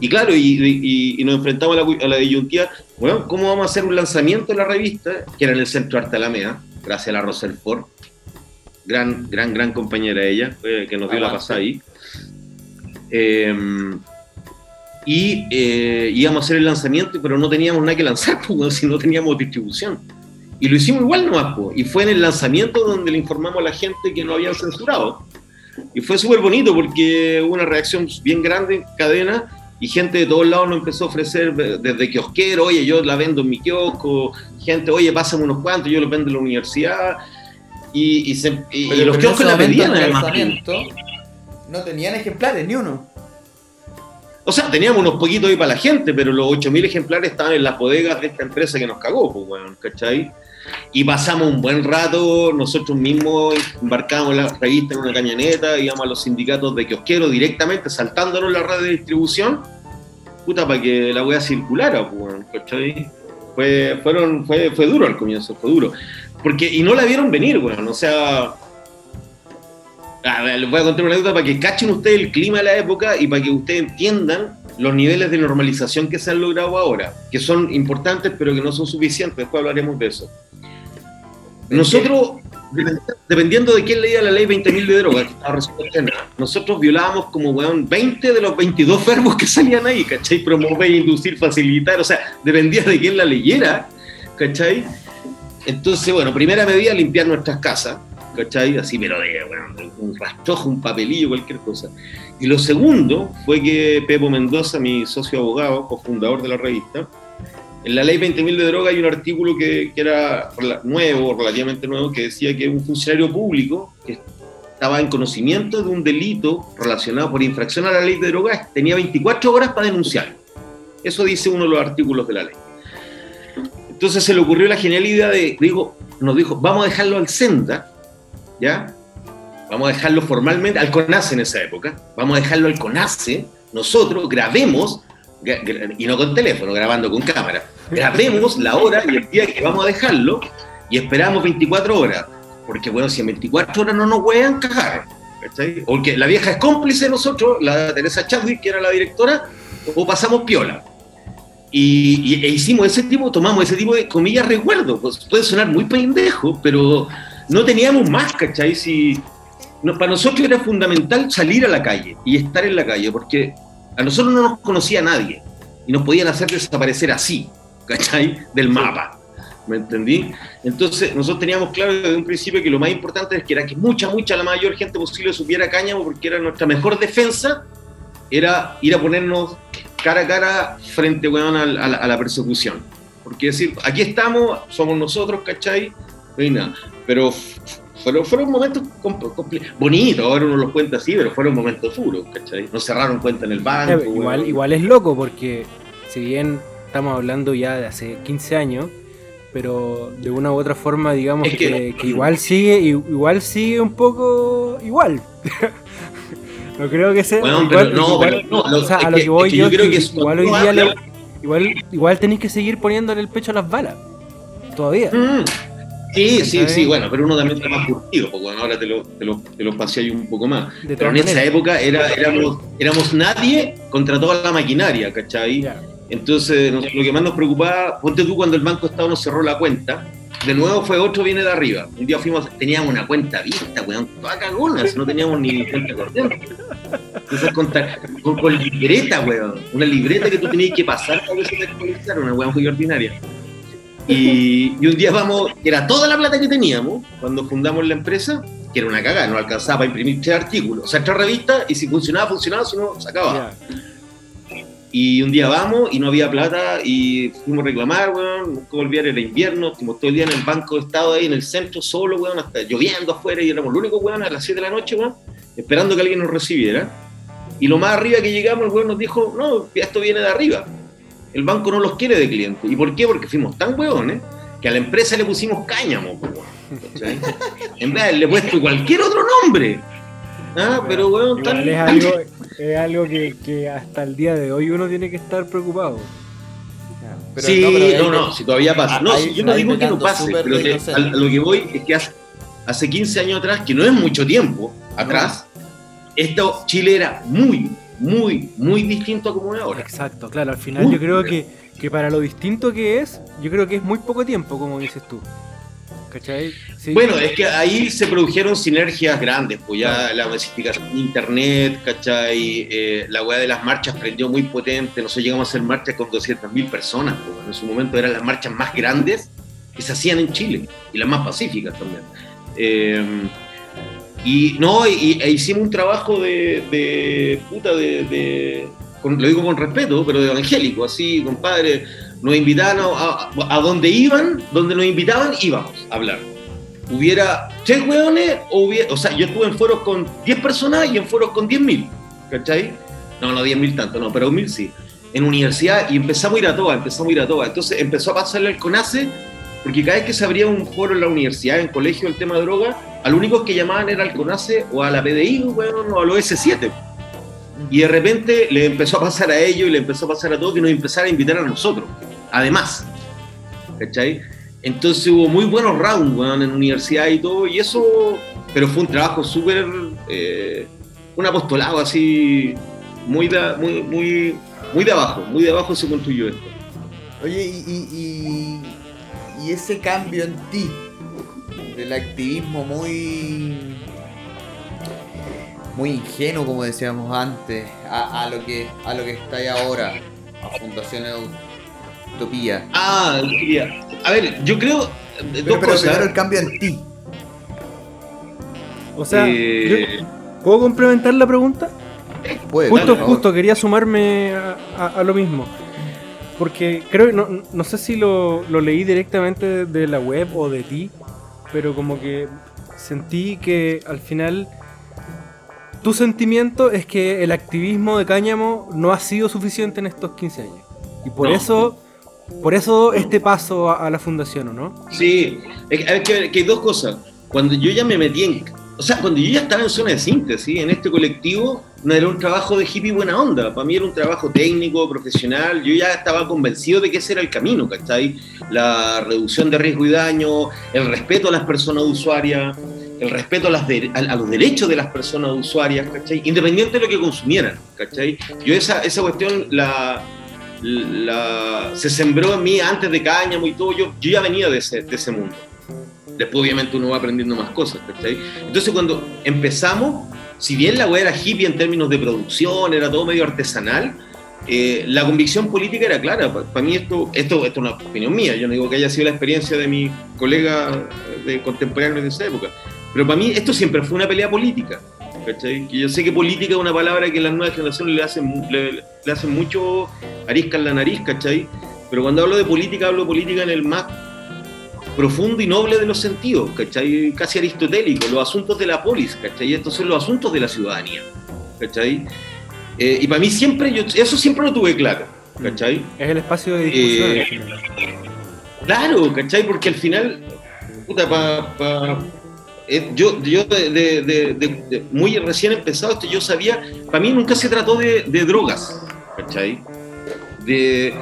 Y claro, y nos enfrentamos a la, a la disyuntiva, bueno, ¿cómo vamos a hacer un lanzamiento de la revista? Que era en el Centro Arte Alameda, gracias a la Roselford. Gran, gran, gran compañera ella, fue que nos dio la pasada ahí. Eh, y eh, íbamos a hacer el lanzamiento, pero no teníamos nada que lanzar, pues, si no teníamos distribución. Y lo hicimos igual nomás, pues, y fue en el lanzamiento donde le informamos a la gente que no habían censurado. Y fue súper bonito porque hubo una reacción bien grande en cadena y gente de todos lados nos empezó a ofrecer, desde kiosquero, oye, yo la vendo en mi kiosco, gente, oye, pásame unos cuantos, yo los vendo en la universidad. Y, y se- y- y los kioscos la pedían además. no tenían ejemplares, ni uno. O sea, teníamos unos poquitos ahí para la gente, pero los 8.000 ejemplares estaban en las bodegas de esta empresa que nos cagó, pues, weón, ¿cachai? Y pasamos un buen rato, nosotros mismos embarcábamos la revista en una cañoneta, íbamos a los sindicatos de kiosqueros directamente, saltándonos la red de distribución, puta, para que la weá circulara, pues, weón, ¿cachai? Fue, fueron, fue, fue duro al comienzo, fue duro. Porque, y no la vieron venir, weón, o sea... A ver, les voy a contar una anécdota para que cachen ustedes el clima de la época y para que ustedes entiendan los niveles de normalización que se han logrado ahora, que son importantes pero que no son suficientes, después hablaremos de eso. Nosotros, depend- dependiendo de quién leía la ley 20.000 de droga, que estaba recién nosotros violábamos como, weón, 20 de los 22 verbos que salían ahí, ¿cachai? Promover, inducir, facilitar, o sea, dependía de quién la leyera, ¿cachai? Entonces, bueno, primera medida, limpiar nuestras casas, ¿cachai? Así, pero de bueno, un rastrojo, un papelillo, cualquier cosa. Y lo segundo fue que Pepo Mendoza, mi socio abogado, cofundador de la revista, en la ley 20.000 de droga hay un artículo que, que era nuevo, relativamente nuevo, que decía que un funcionario público que estaba en conocimiento de un delito relacionado por infracción a la ley de drogas tenía 24 horas para denunciar. Eso dice uno de los artículos de la ley. Entonces se le ocurrió la genial idea de, digo, nos dijo, vamos a dejarlo al Senda, ¿ya? Vamos a dejarlo formalmente, al CONACE en esa época, vamos a dejarlo al CONACE, nosotros grabemos, gra- gra- y no con teléfono, grabando con cámara, grabemos la hora y el día que vamos a dejarlo y esperamos 24 horas, porque bueno, si en 24 horas no nos pueden cagar, ¿cachai? Porque la vieja es cómplice de nosotros, la Teresa Chadwick, que era la directora, o pasamos piola. Y, y- e hicimos ese tipo, tomamos ese tipo de comillas recuerdo. Pues puede sonar muy pendejo, pero no teníamos más, ¿cachai? Si, no, para nosotros era fundamental salir a la calle y estar en la calle, porque a nosotros no nos conocía nadie y nos podían hacer desaparecer así, ¿cachai? Del mapa. ¿Me entendí? Entonces, nosotros teníamos claro desde un principio que lo más importante es que era que mucha, mucha, la mayor gente posible supiera cáñamo, porque era nuestra mejor defensa, era ir a ponernos cara a cara frente, weón, a, la, a la persecución. Porque decir, aquí estamos, somos nosotros, ¿cachai? No hay nada. Pero fueron, fueron momentos bonitos, ahora uno los cuenta así, pero fueron momentos duros, ¿cachai? Nos cerraron cuenta en el banco. Igual, weón. igual es loco porque si bien estamos hablando ya de hace 15 años, pero de una u otra forma digamos Es que, que- que igual sigue igual sigue un poco igual. no creo que sea igual, pero no, igual- pero no, lo- o sea, a lo que- que voy es que yo, yo creo que es igual hoy día le- igual igual tenéis que seguir poniéndole el pecho a las balas. Todavía. Mm. Sí, sí, sí, bueno, pero uno también está más curtido, porque bueno, ahora te lo, te lo, te lo pasé ahí un poco más. De Pero en esa época era, éramos, éramos nadie contra toda la maquinaria, ¿cachai? Entonces, lo que más nos preocupaba, ponte tú cuando el Banco Estado nos cerró la cuenta, de nuevo fue otro viene de arriba. Un día fuimos, teníamos una cuenta vista, weón, toda cagona, no teníamos ni cuenta corriente. Entonces, con, con, con libreta, weón, una libreta que tú tenías que pasar para que se una weón muy ordinaria. Y, y un día vamos, era toda la plata que teníamos cuando fundamos la empresa, que era una cagada, no alcanzaba para imprimir tres artículos, o sea, tres revistas, y si funcionaba, funcionaba, si no, se acababa. Y un día vamos y no había plata y fuimos a reclamar, weón. Nunca volvían, era invierno. Estuvimos todo el día en el banco de estado ahí en el centro, solo, weón, hasta lloviendo afuera y éramos los únicos, weón, a las 7 de la noche, weón, esperando que alguien nos recibiera. Y lo más arriba que llegamos, el weón nos dijo, no, esto viene de arriba. El banco no los quiere de clientes. ¿Y por qué? Porque fuimos tan weones que a la empresa le pusimos cáñamo, weón, ¿cachai? En vez de haberle puesto cualquier otro nombre. Ah, pero weón, tan, Igual es algo, que, que hasta el día de hoy uno tiene que estar preocupado. Pero sí, no, no, pero no, si todavía pasa. No, yo no digo que no pase, pero que, a, a lo que voy es que hace, hace 15 años atrás, que no es mucho tiempo atrás, esto Chile era muy, muy, muy distinto a como es ahora. Exacto, claro, al final yo creo que, que para lo distinto que es, yo creo que es muy poco tiempo, como dices tú. ¿Cachai? Sí. Bueno, es que ahí se produjeron sinergias grandes, pues ya la masificación de internet, ¿cachai? Eh, la weá de las marchas prendió muy potente, nosotros llegamos a hacer marchas con 200.000 personas, pues, en su momento eran las marchas más grandes que se hacían en Chile y las más pacíficas también. Eh, y no, y, e hicimos un trabajo de, de puta, de, de- con- lo digo con respeto, pero de evangélico, así, compadre, nos invitaban a, a- donde iban, donde nos invitaban, íbamos a hablar. Hubiera tres hueones, o, hubiera, sea, yo estuve en foros con 10 personas y en foros con 10.000, ¿cachai? No, no 10.000 tanto, no, pero 1.000 sí. En universidad y empezamos a ir a todas, empezamos a ir a todas. Entonces empezó a pasarle al CONACE, porque cada vez que se abría un foro en la universidad, en colegio, el tema de droga, al único que llamaban era al CONACE o a la PDI, weón, o a los S7. Y de repente le empezó a pasar a ellos y le empezó a pasar a todos que nos empezaron a invitar a nosotros. Además, ¿cachai? Entonces hubo muy buenos rounds, weón, en universidad y todo, y eso, pero fue un trabajo súper, eh, un apostolado así, muy de, muy, muy, muy de abajo, muy de abajo se construyó esto. Oye, y, ese cambio en ti, del activismo muy muy ingenuo, como decíamos antes, a, lo que a que está ahí ahora, a Fundación Utopía. Ah, a ver, yo creo, eh, Pero, dos pero cosas. primero el cambio en ti. O sea, Eh, ¿puedo complementar la pregunta? Puede, Justo, justo, quería sumarme a, a- a lo mismo. Porque creo, no, no sé si lo, lo leí directamente de la web o de ti, pero como que sentí que al final tu sentimiento es que el activismo de Cáñamo no ha sido suficiente en estos 15 años. Y por No. eso, por eso este paso a, la fundación, ¿o no? Sí, es que, que hay dos cosas. Cuando yo ya me metí en. O sea, cuando yo ya estaba en zona de síntesis, en este colectivo, no era un trabajo de hippie buena onda. Para mí era un trabajo técnico, profesional. Yo ya estaba convencido de que ese era el camino, ¿cachai? La reducción de riesgo y daño, el respeto a las personas usuarias, el respeto a, las de- los derechos de las personas usuarias, ¿cachai? Independiente de lo que consumieran, ¿cachai? Yo esa, esa cuestión la, la- se sembró en mí antes de Cáñamo y todo, yo, yo ya venía de ese, de ese mundo. Después obviamente uno va aprendiendo más cosas. Entonces cuando empezamos, si bien la weá era hippie en términos de producción, era todo medio artesanal, eh, la convicción política era clara. Para mí esto, esto, esto es una opinión mía, yo no digo que haya sido la experiencia de mi colega de contemporáneos de esa época, pero para mí esto siempre fue una pelea política. ¿Cachai? Que yo sé que política es una palabra que las nuevas generaciones le hacen, le, le hacen mucho arisca en la nariz, ¿cachai? Pero cuando hablo de política, hablo de política en el más profundo y noble de los sentidos, ¿cachai? Casi aristotélico, los asuntos de la polis, ¿cachai? Estos son los asuntos de la ciudadanía, ¿cachai? Eh, y para mí siempre, yo, eso siempre lo tuve claro, ¿cachai? Es el espacio de discusión. Eh. Claro, ¿cachai? Porque al final, puta, pa, pa- eh, yo, yo de, de- de- muy recién empezado esto, yo sabía, para mí nunca se trató de, drogas, ¿cachai? De,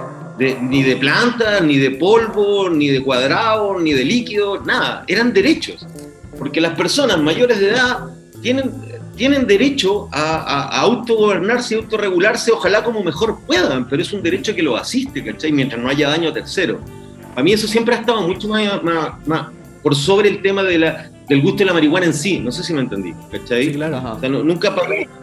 ni de plantas, ni de polvo, ni de cuadrados, ni de líquidos, nada, eran derechos. Porque las personas mayores de edad tienen, tienen derecho a, a- a autogobernarse y autorregularse, ojalá como mejor puedan, pero es un derecho que lo asiste, ¿cachai? Mientras no haya daño a terceros. A mí eso siempre ha estado mucho más, más- más por sobre el tema de la, del gusto de la marihuana en sí. No sé si me entendí, ¿cachai? Sí, claro. Ajá. O sea, no- nunca,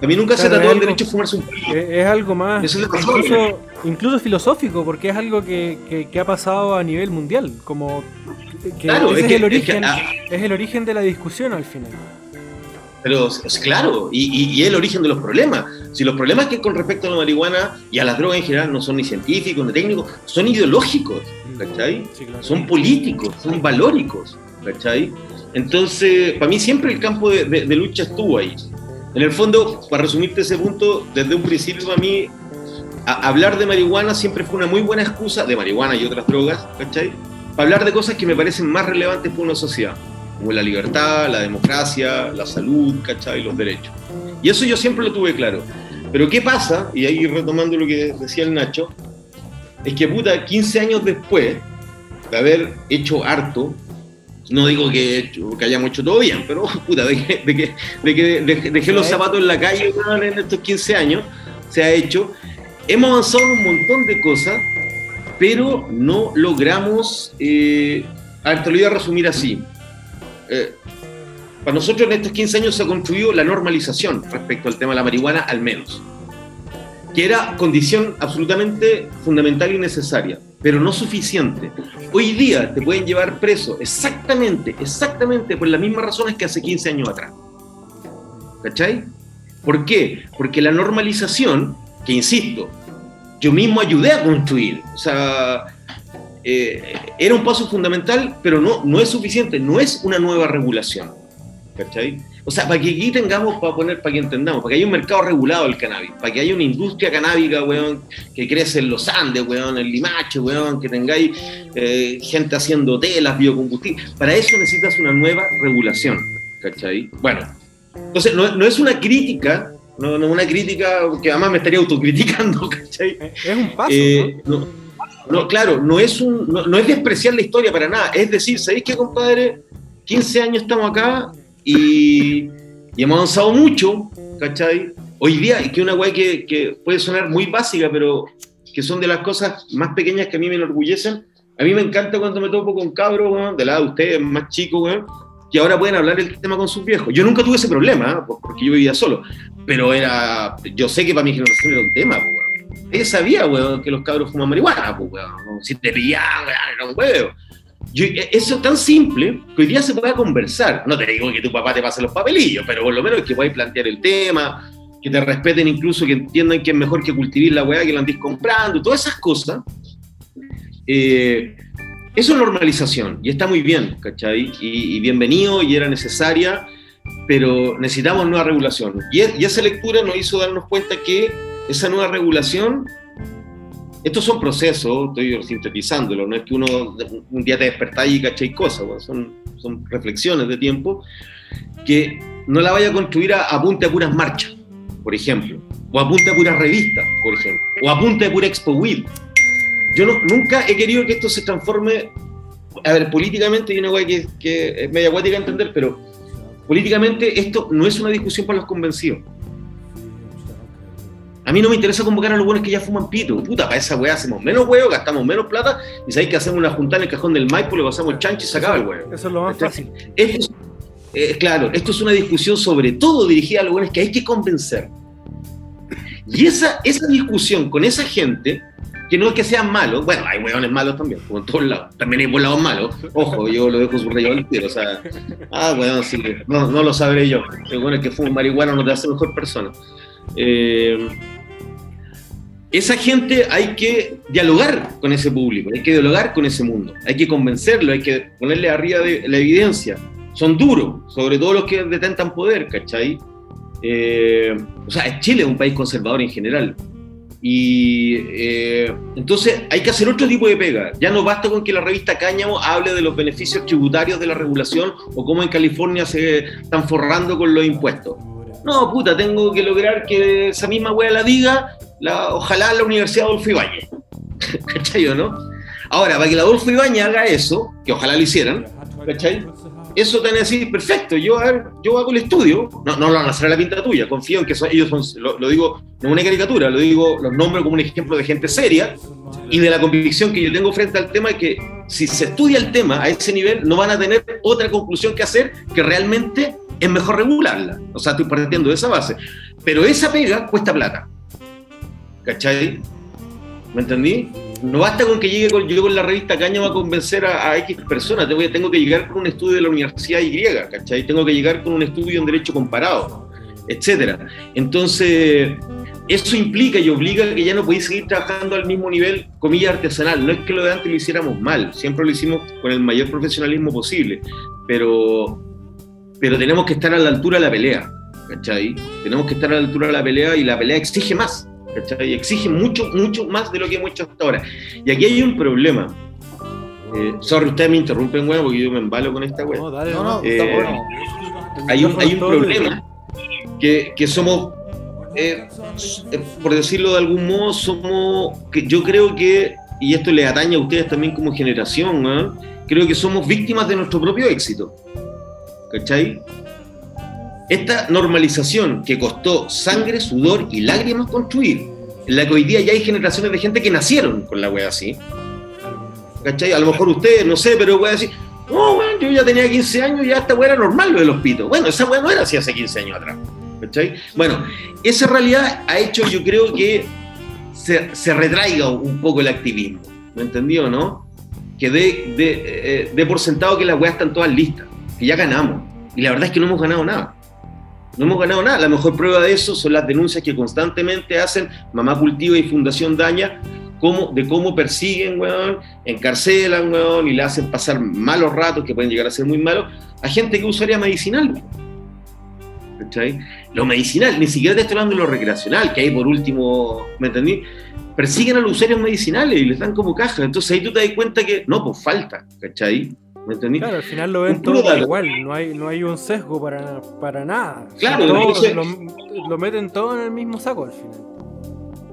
a mí nunca se trató algo- derecho a fumarse un pito. Es, es algo más, Eso incluso, incluso filosófico, porque es algo que, que- que ha pasado a nivel mundial, como que Claro, ese es que- el origen, ah, es el origen de la discusión al final. Pero es claro, y, es el origen de los problemas. Si los problemas que con respecto a la marihuana y a las drogas en general no son ni científicos ni técnicos, son ideológicos, ¿cachai? Sí, claro. Son políticos, son valóricos, ¿cachai? Entonces, para mí siempre el campo de, lucha estuvo ahí. En el fondo, para resumirte ese punto, desde un principio para mí, hablar de marihuana siempre fue una muy buena excusa, de marihuana y otras drogas, ¿cachai? Para hablar de cosas que me parecen más relevantes para una sociedad, como la libertad, la democracia, la salud, ¿cachai? Los derechos. Y eso yo siempre lo tuve claro. Pero ¿qué pasa? Y ahí retomando lo que decía el Nacho, es que puta, 15 años después de haber hecho harto, no digo que, que hayamos hecho todo bien, pero puta, de que, de que, de que dejé, dejé los zapatos en la calle en estos 15 años, se ha hecho. Hemos avanzado en un montón de cosas, pero no logramos. Eh, a ver, te lo voy a resumir así. Eh, para nosotros en estos 15 años se ha construido la normalización respecto al tema de la marihuana, al menos que era condición absolutamente fundamental y necesaria, pero no suficiente. Hoy día te pueden llevar preso exactamente, exactamente por las mismas razones que hace 15 años atrás. ¿Cachai? ¿Por qué? Porque la normalización, que insisto, yo mismo ayudé a construir, o sea, eh, era un paso fundamental, pero no, no es suficiente, no es una nueva regulación. ¿Cachai? O sea, para que aquí tengamos, para poner, para que entendamos, para que haya un mercado regulado del cannabis, para que haya una industria canábica, weón, que crece en los Andes, weón, en Limache, weón, que tengáis eh, gente haciendo telas, biocombustibles. Para eso necesitas una nueva regulación, ¿cachai? Bueno, entonces no, no es una crítica, no, no una crítica que además me estaría autocriticando, ¿cachai? Es es un paso, Eh, ¿no? no, no, claro, no es, un, no, no es despreciar la historia para nada. Es decir, ¿sabéis qué, compadre? 15 años estamos acá y, y hemos avanzado mucho, ¿cachai? Hoy día, y que una weá que, que puede sonar muy básica, pero que son de las cosas más pequeñas que a mí me enorgullecen. A mí me encanta cuando me topo con cabros, weón, de la de ustedes, más chicos, weón, que ahora pueden hablar el tema con sus viejos. Yo nunca tuve ese problema, ¿eh? porque yo vivía solo, pero era, yo sé que para mi generación era un tema, pues, weón. Ella sabía, weón, que los cabros fuman marihuana, pues, weón. Si te pillaban, era un. Yo, eh, eso es tan simple que hoy día se puede conversar. No te digo que tu papá te pase los papelillos, pero por lo menos que podáis plantear el tema, que te respeten incluso, que entiendan que es mejor que cultivar la weá que la andís comprando, todas esas cosas. Eh, eso es normalización y está muy bien, ¿cachai? Y, y, bienvenido y era necesaria, pero necesitamos nueva regulación. Y, y esa lectura nos hizo darnos cuenta que esa nueva regulación estos son procesos, estoy sintetizándolo, no es que uno un día te despertáis y cachéis cosas, son, son reflexiones de tiempo, que no la vaya a construir a, a punta de puras marchas, por ejemplo, o a punta de puras revistas, por ejemplo, o a punta de pura Expo Weed. Yo nunca he querido que esto se transforme, a ver, políticamente, y una cosa que, que es media acuática entender, pero políticamente esto no es una discusión para los convencidos. A mí no me interesa convocar a los buenos que ya fuman pito. Puta, para esa weá hacemos menos huevo, gastamos menos plata y sabéis que hacemos una juntada en el cajón del Maipo, le pasamos el chancho y se acaba el huevo. Eso es lo más fácil. Esto es, eh, claro, esto es una discusión sobre todo dirigida a los buenos que hay que convencer. Y esa, esa discusión con esa gente, que no es que sean malos, bueno, hay hueones malos también, como en todos lados, también hay volados malos, ojo, yo lo dejo subrayado al tiro, o sea, ah, bueno, sí, no, no lo sabré yo, el bueno que fuma marihuana no te hace mejor persona. Eh, esa gente hay que dialogar con ese público, hay que dialogar con ese mundo, hay que convencerlo, hay que ponerle arriba de la evidencia. Son duros, sobre todo los que detentan poder, ¿cachai? Eh, o sea, Chile es un país conservador en general. Y eh, entonces hay que hacer otro tipo de pega. Ya no basta con que la revista Cáñamo hable de los beneficios tributarios de la regulación o cómo en California se están forrando con los impuestos. No, puta, tengo que lograr que esa misma wea la diga, la, ojalá la Universidad Adolfo Ibáñez. ¿Cachai o no? Ahora, para que la Adolfo Ibáñez haga eso, que ojalá lo hicieran, ¿cachai? Eso te van a decir, perfecto, yo, a ver, yo hago el estudio, no, no lo van a hacer a la pinta tuya, confío en que son, ellos son, lo, lo digo no una caricatura, lo digo, los nombro como un ejemplo de gente seria y de la convicción que yo tengo frente al tema, que si se estudia el tema a ese nivel, no van a tener otra conclusión que hacer que realmente es mejor regularla. O sea, estoy partiendo de esa base. Pero esa pega cuesta plata. ¿Cachai? ¿Me entendí? No basta con que llegue con, yo con la revista Caña a convencer a, X personas. Tengo, que llegar con un estudio de la Universidad Y, ¿cachai? Tengo que llegar con un estudio en Derecho Comparado, etcétera. Entonces, eso implica y obliga que ya no podéis seguir trabajando al mismo nivel, comillas, artesanal. No es que lo de antes lo hiciéramos mal, siempre lo hicimos con el mayor profesionalismo posible, pero pero tenemos que estar a la altura de la pelea, ¿cachai? Tenemos que estar a la altura de la pelea y la pelea exige más, ¿cachai? Exige mucho, mucho más de lo que hemos hecho hasta ahora. Y aquí hay un problema. Eh, sorry, ustedes me interrumpen, weón, porque yo me embalo con esta weón. No, dale, No, no, Eh, está bueno. Hay un, hay un problema que, que somos, eh, eh, por decirlo de algún modo, somos, que yo creo que, y esto le atañe a ustedes también como generación, creo que somos víctimas de nuestro propio éxito. ¿cachai? Esta normalización que costó sangre, sudor y lágrimas construir, en la que hoy día ya hay generaciones de gente que nacieron con la wea así, ¿cachai? A lo mejor ustedes, no sé, pero wea así, no, weón, yo ya tenía 15 años y ya esta wea era normal lo de los pitos. Bueno, esa wea no era así hace 15 años atrás, ¿cachai? Bueno, esa realidad ha hecho, yo creo que se, se retraiga un poco el activismo, ¿me entendió, no? Que dé de, eh, de por sentado que las weas están todas listas que ya ganamos. Y la verdad es que no hemos ganado nada. No hemos ganado nada. La mejor prueba de eso son las denuncias que constantemente hacen Mamá Cultiva y Fundación Daña de cómo persiguen, weón, encarcelan, weón, y le hacen pasar malos ratos, que pueden llegar a ser muy malos, a gente que usaría medicinal. ¿Cachai? Lo medicinal, ni siquiera te estoy hablando de lo recreacional, que hay por último, ¿me entendí? Persiguen a los usuarios medicinales y les dan como caja. Entonces ahí tú te das cuenta que, no, pues falta, ¿cachai? ¿Me entendí? Claro, al final lo ven todo igual, no hay, no hay un sesgo para, para nada. Claro, entonces- lo, lo meten todo en el mismo saco al final.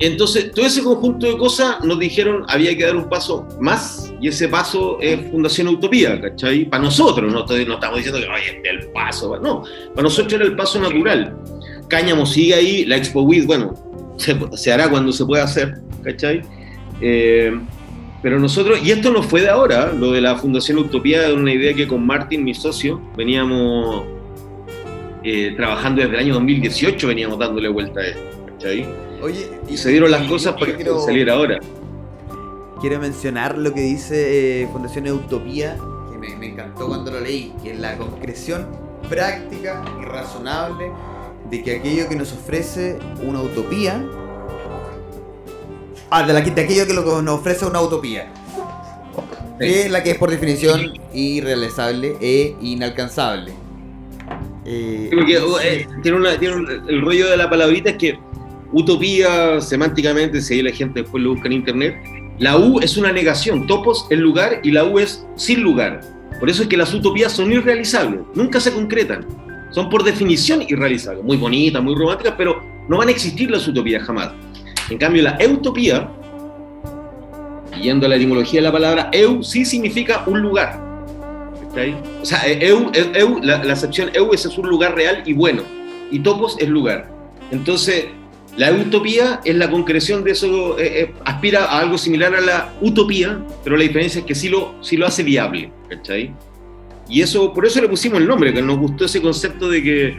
Entonces, todo ese conjunto de cosas nos dijeron había que dar un paso más y ese paso es Fundación Utopía, ¿cachai? Para nosotros, no, no estamos diciendo que oye, este es el paso, no, para nosotros era el paso natural. Cáñamo sigue ahí, la Expo Weed, bueno, se, se hará cuando se pueda hacer, ¿cachai? Eh, pero nosotros, y esto no fue de ahora, lo de la Fundación Utopía es una idea que con Martín, mi socio, veníamos eh, trabajando desde el año 2018, veníamos dándole vuelta a esto, ¿cachai? Oye, Y se dieron las cosas para yo que quiero- saliera ahora. quiero mencionar lo que dice eh, Fundación Utopía, que me, me encantó cuando lo leí, que es la concreción práctica y razonable de que aquello que nos ofrece una utopía. Ah, de, la, de aquello que lo- nos ofrece una utopía. Es la que es por definición irrealizable e inalcanzable. Eh, Porque, eh, tiene una- tiene un- el rollo de la palabrita es que utopía, semánticamente, si ahí la gente después lo busca en internet, la U es una negación, topos es lugar y la U es sin lugar. Por eso es que las utopías son irrealizables, nunca se concretan. Son por definición irrealizables, muy bonitas, muy románticas, pero no van a existir las utopías jamás. En cambio, la eutopía, yendo la etimología de la palabra, eu sí significa un lugar. O sea, eh, eu, eu- eu, la, acepción eu es, es un lugar real y bueno, y topos es lugar. Entonces, la utopía es la concreción de eso, eh, eh, aspira a algo similar a la utopía, pero la diferencia es que sí lo, sí lo hace viable. Y eso, por eso le pusimos el nombre, que nos gustó ese concepto de que,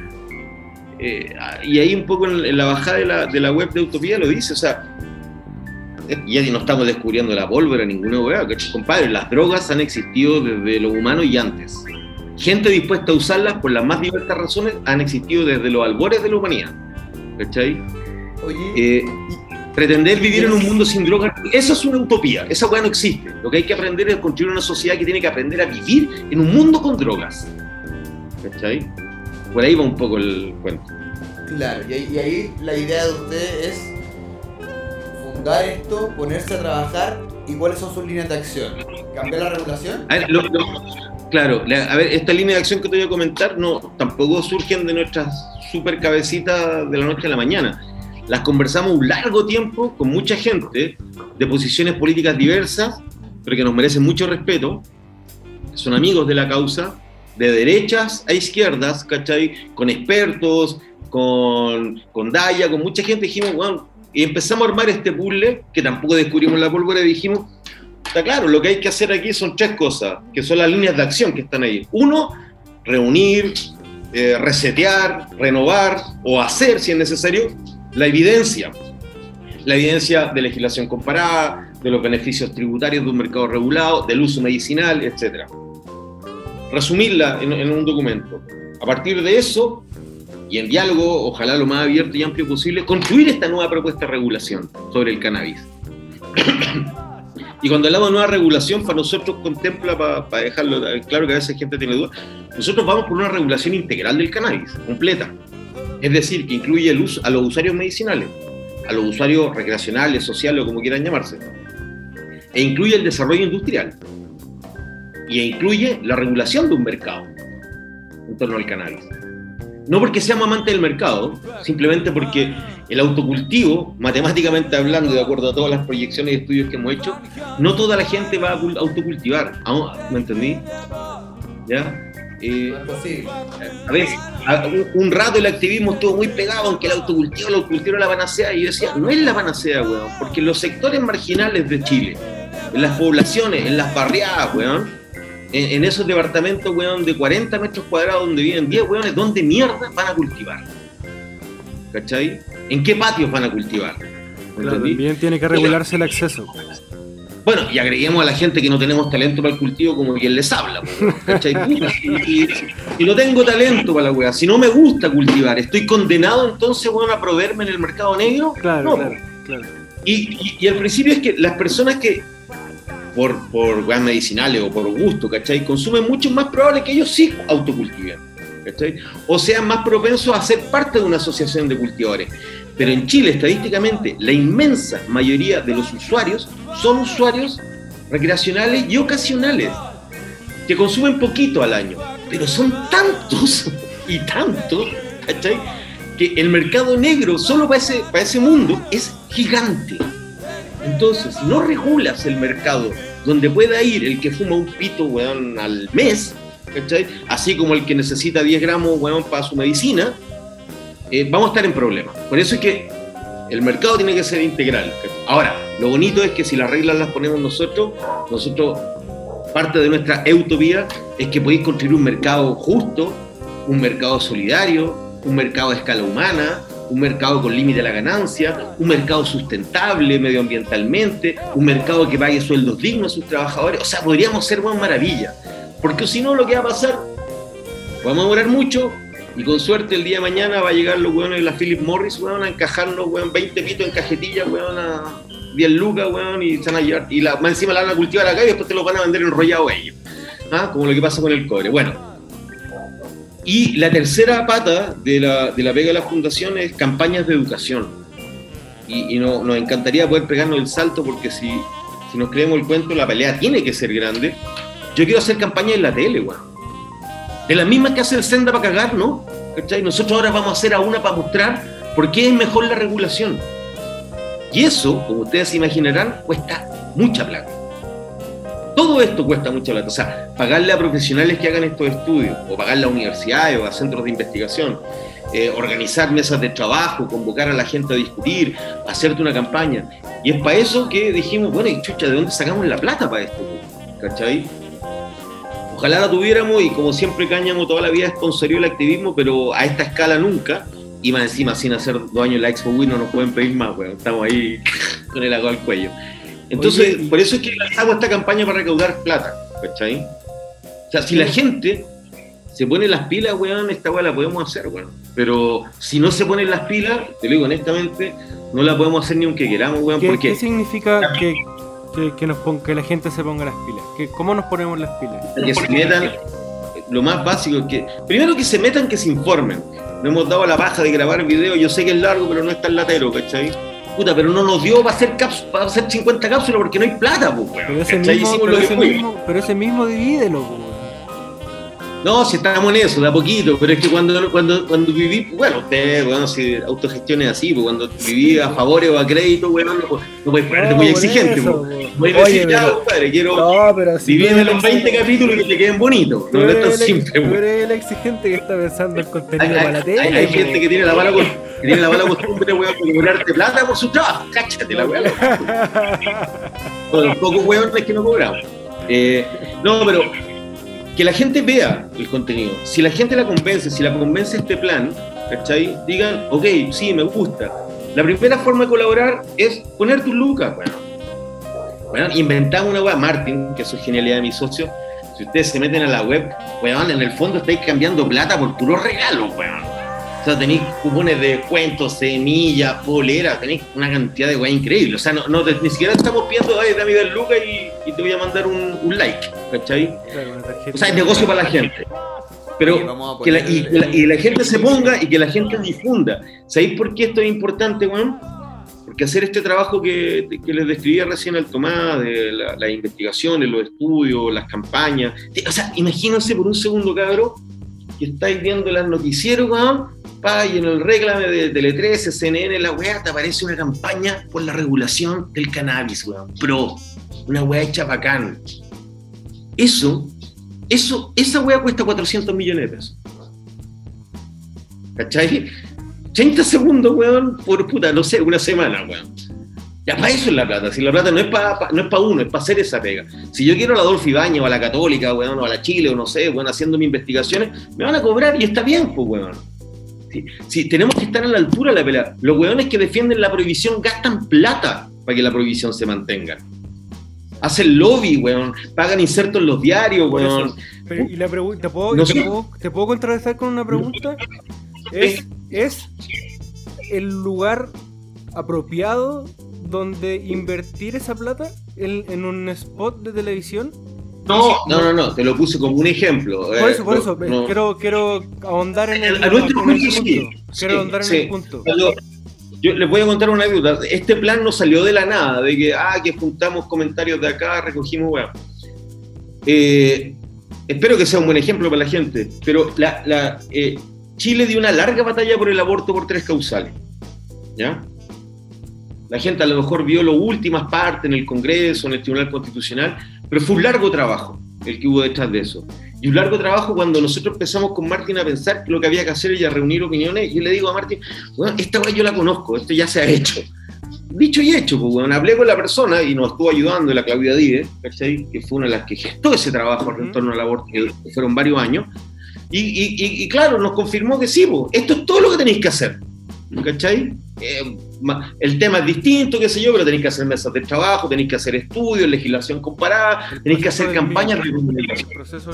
eh, y ahí un poco en, en la bajada de la, de la web de Utopía lo dice, o sea, eh, y no estamos descubriendo la pólvora, ninguna que compadre, las drogas han existido desde lo humano y antes. Gente dispuesta a usarlas por las más diversas razones han existido desde los albores de la humanidad. ¿Cachai? Oye, Eh, pretender vivir en un mundo sin drogas, eso es una utopía, esa weá no existe. Lo que hay que aprender es construir una sociedad que tiene que aprender a vivir en un mundo con drogas. ¿Cachai? Por ahí va un poco el cuento. claro, y ahí, y ahí la idea de usted es fundar esto, ponerse a trabajar y cuáles son sus líneas de acción. ¿Cambiar la regulación? A ver, lo- lo- claro, la- a ver, esta línea de acción que te voy a comentar no, tampoco surgen de nuestras super cabecitas de la noche a la mañana. Las conversamos un largo tiempo con mucha gente de posiciones políticas diversas, pero que nos merecen mucho respeto, son amigos de la causa, de derechas a izquierdas, ¿cachai? Con expertos, con, con Daya, con mucha gente, dijimos, bueno, y empezamos a armar este puzzle, que tampoco descubrimos la pólvora, y dijimos, Está claro, lo que hay que hacer aquí son tres cosas, que son las líneas de acción que están ahí. Uno, reunir, eh, resetear, renovar o hacer, si es necesario, la evidencia. La evidencia de legislación comparada, de los beneficios tributarios de un mercado regulado, del uso medicinal, etc. Resumirla en, un documento. A partir de eso, y en diálogo, ojalá lo más abierto y amplio posible, construir esta nueva propuesta de regulación sobre el cannabis. Y cuando hablamos de nueva regulación, para nosotros contempla, para, dejarlo claro que a veces gente tiene dudas, nosotros vamos por una regulación integral del cannabis, completa. Es decir, que incluye a los usuarios medicinales, a los usuarios recreacionales, sociales o como quieran llamarse. E incluye el desarrollo industrial. Y incluye la regulación de un mercado en torno al cannabis. No porque seamos amantes del mercado, simplemente porque el autocultivo, matemáticamente hablando, de acuerdo a todas las proyecciones y estudios que hemos hecho, no toda la gente va a cul- autocultivar. Ah, ¿Me entendí? ¿Ya? Eh, a ver, a- un, un rato el activismo estuvo muy pegado en que el autocultivo, el autocultivo era la panacea, y yo decía, no es la panacea, weón, porque en los sectores marginales de Chile, en las poblaciones, en las barriadas, weón, en, en esos departamentos, weón, de 40 metros cuadrados donde viven 10 weones, ¿dónde mierda van a cultivar? ¿Cachai? ¿En qué patios van a cultivar? ¿Me Claro, también tiene que regularse el acceso. Bueno, y agreguemos a la gente que no tenemos talento para el cultivo como quien les habla. ¿cachai? Y, y- y no tengo talento para la weá. Si no me gusta cultivar, ¿estoy condenado entonces bueno, a proveerme en el mercado negro? Claro, No, claro, claro. Y, y- y el principio es que las personas que, por, por weas medicinales o por gusto, ¿cachai? Consumen mucho más probable que ellos sí autocultiven, ¿cachai? O sean más propensos a ser parte de una asociación de cultivadores. Pero en Chile, estadísticamente, la inmensa mayoría de los usuarios son usuarios recreacionales y ocasionales, que consumen poquito al año. Pero son tantos y tantos, ¿cachai? Que el mercado negro solo para ese, para ese mundo es gigante. Entonces, no regulas el mercado donde pueda ir el que fuma un pito, weón, al mes. Así como el que necesita 10 gramos, para su medicina, eh, vamos a estar en problemas. Por eso es que el mercado tiene que ser integral. Ahora, lo bonito es que si las reglas las ponemos nosotros, nosotros, parte de nuestra utopía es que podéis construir un mercado justo, un mercado solidario, un mercado a escala humana, un mercado con límite a la ganancia, un mercado sustentable medioambientalmente, un mercado que pague sueldos dignos a sus trabajadores. O sea, podríamos ser una maravilla. Porque si no, lo que va a pasar, vamos a demorar mucho, y con suerte el día de mañana va a llegar los weones de la Philip Morris, weón, a encajarnos, weón, 20 pitos en cajetilla, weón, a 10 lucas, weón, y se van a llevar, y más encima la van a cultivar acá y después te lo van a vender enrollado ellos. ¿Ah? Como lo que pasa con el cobre. Bueno. Y la tercera pata de la, de la pega de la fundación es campañas de educación. Y, no, nos encantaría poder pegarnos el salto porque si, si nos creemos el cuento, la pelea tiene que ser grande. Yo quiero hacer campañas en la tele, weón. De las mismas que hace el Senda para cagar, ¿no? ¿Cachai? Nosotros ahora vamos a hacer a una para mostrar por qué es mejor la regulación. Y eso, como ustedes se imaginarán, cuesta mucha plata. Todo esto cuesta mucha plata. O sea, pagarle a profesionales que hagan estos estudios, o pagarle a universidades o a centros de investigación, eh, organizar mesas de trabajo, convocar a la gente a discutir, hacerte una campaña. Y es para eso que dijimos, bueno, y chucha, ¿de dónde sacamos la plata para esto? ¿Cachai? Ojalá la tuviéramos y como siempre Cáñamo toda la vida sponsorió el activismo, pero a esta escala nunca. Y más encima, sin hacer dos años la Expo Win, no nos pueden pedir más, weón. Estamos ahí con el agua al cuello. Entonces, Oye, y- por eso es que lanzamos esta campaña para recaudar plata, ¿cachai? O sea, si la gente se pone las pilas, weón, esta weá la podemos hacer, weón. Pero si no se ponen las pilas, te lo digo honestamente, no la podemos hacer ni aunque queramos, weón, ¿Qué, porque qué significa que, que, que nos pon- que la gente se ponga las pilas? ¿Que, ¿Cómo nos ponemos las pilas? que se metan, lo más básico es que, primero que se metan, que se informen. No hemos dado la paja de grabar video, yo sé que es largo, pero no es tan latero, ¿cachai? Puta, pero no nos dio para hacer, caps- para hacer 50 cápsulas porque no hay plata, pues, weón. Pero ese mismo, pero ese mismo, pero ese mismo divídelo, weón. No, si estamos en eso, de a poquito, pero es que cuando, cuando, cuando viví, bueno, usted, bueno, si autogestión es así, pues cuando viví a favores o a crédito, bueno, no, no puedes ponerte No, muy exigente, eso, pues. Oye, decir, ya, pero- compadre, quiero No, pero si vivir en los el- 20 capítulos y que te queden bonitos, no es tan simple, Tú pues. eres el exigente que está pensando Hay, contenido hay- para la tele. hay- hay po. gente que tiene la mala, que tiene la mala costumbre, weón, de cobrarte plata por su trabajo. Cáchate la weón. Bueno, pocos weones que no cobramos. Eh, no, pero que la gente vea el contenido. Si la gente la convence, si la convence este plan, ¿cachai? Digan, ok, sí, me gusta. La primera forma de colaborar es poner tus lucas, bueno. Bueno, inventamos una weá, Martin, que es genialidad de mi socio. Si ustedes se meten a la web, weón, en el fondo estáis cambiando plata por puros regalos, weón. O sea, tenéis cupones de descuentos, semillas, poleras, tenéis una cantidad de weá increíble. O sea, no, ni siquiera estamos pidiendo, ay, dame 10 lucas y, y te voy a mandar un, un like, ¿cachai? O sea, es negocio para la gente. Pero que la- y, el- la, y la gente se ponga y que la gente difunda. ¿Sabéis por qué esto es importante, weón? Porque hacer este trabajo que, que les describía recién al Tomás, de la- las investigaciones, los estudios, las campañas. O sea, imagínense por un segundo, cabrón, que estáis viendo las noticieros, weón, pa, y en el réclame de Tele 13, CNN, la weá, te aparece una campaña por la regulación del cannabis, weón. Pro. Una weá hecha bacán. Eso eso, esa weá cuesta 400 millones de pesos. ¿Cachai? 30 segundos, weón, por puta, no sé, una semana, weón. Ya para eso es la plata. Si la plata no es para no es para uno, es para hacer esa pega. Si yo quiero a la Adolfo Ibañez o a la Católica, weón, o a la Chile, o no sé, weón, haciendo mis investigaciones, me van a cobrar y está bien, pues, weón. Si, si tenemos que estar a la altura de la pelea. Los weones que defienden la prohibición gastan plata para que la prohibición se mantenga. Hacen lobby, weón. Pagan insertos en los diarios, weón. Pero, y la pregunta, ¿te puedo, No te, sé. puedo, te puedo contrarrestar con una pregunta? ¿Es, ¿Es el lugar apropiado donde invertir esa plata en, en un spot de televisión? No, no, no, no, te lo puse como un ejemplo. Por eh, eso, por no- eso, no. quiero, quiero ahondar en el, A nuestro en el juicio, punto. sí. Quiero ahondar sí. en el punto. Yo les voy a contar una anécdota. Este plan no salió de la nada, de que, ah, que juntamos comentarios de acá, recogimos, weón. Eh, espero que sea un buen ejemplo para la gente, pero la, la, eh, Chile dio una larga batalla por el aborto por tres causales. ¿Ya? La gente a lo mejor vio las últimas partes en el Congreso, en el Tribunal Constitucional, pero fue un largo trabajo el que hubo detrás de eso. Y un largo trabajo cuando nosotros empezamos con Martín a pensar que lo que había que hacer era reunir opiniones. Y yo le digo a Martín, bueno, esta weá yo la conozco, esto ya se ha hecho. Dicho y hecho, pues, bueno, hablé con la persona y nos estuvo ayudando la Claudia Dive, ¿cachai? que fue una de las que gestó ese trabajo en torno al aborto, que fueron varios años. Y, y- y- y claro, nos confirmó que sí, pues, esto es todo lo que tenéis que hacer. ¿cachai? Eh, el tema es distinto, qué sé yo, pero tenéis que hacer mesas de trabajo, tenéis que hacer estudios, legislación comparada, tenéis que hacer campañas de comunicación.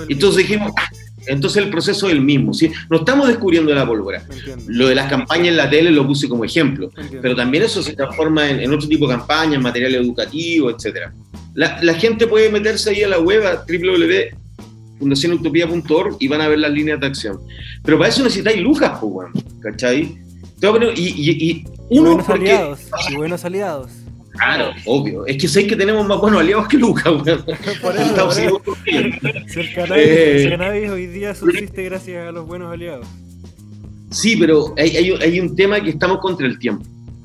Entonces dijimos, ah, entonces el proceso es el mismo, ¿sí? No estamos descubriendo la pólvora. Entiendo, Lo de las campañas en la tele lo puse como ejemplo, entiendo. pero también eso se transforma en, en otro tipo de campañas, en material educativo, etc. La, la gente puede meterse ahí a la web a www.fundacionutopía.org y van a ver las líneas de acción. Pero para eso necesitáis lucas, pues, ¿cachai? Y, y- y Y uno, buenos porque, aliados. Y buenos aliados. claro, obvio, es que sé que tenemos más buenos aliados que lucas, weón. Por eso. Si el cannabis, Eh. el cannabis hoy día subsiste gracias a los buenos aliados. Sí, pero hay, hay, hay un tema que estamos contra el tiempo.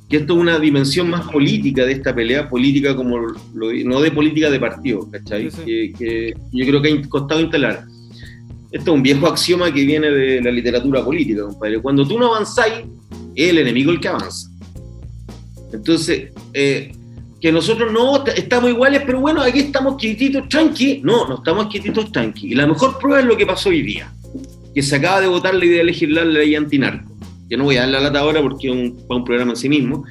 Que esto es una dimensión más política de esta pelea, política como lo- no de política de partido, ¿cachai? Sí, sí. Que, que yo creo que ha costado instalar. Esto es un viejo axioma que viene de la literatura política, compadre. Cuando tú no avanzáis, es el enemigo el que avanza. Entonces, eh, que nosotros no estamos iguales, pero bueno, aquí estamos quietitos, tranqui. No, no estamos quietitos, tranqui. Y la mejor prueba es lo que pasó hoy día que se acaba de votar la idea de legislar la ley antinarco. Yo no voy a dar la lata ahora porque es un, un programa en sí mismo,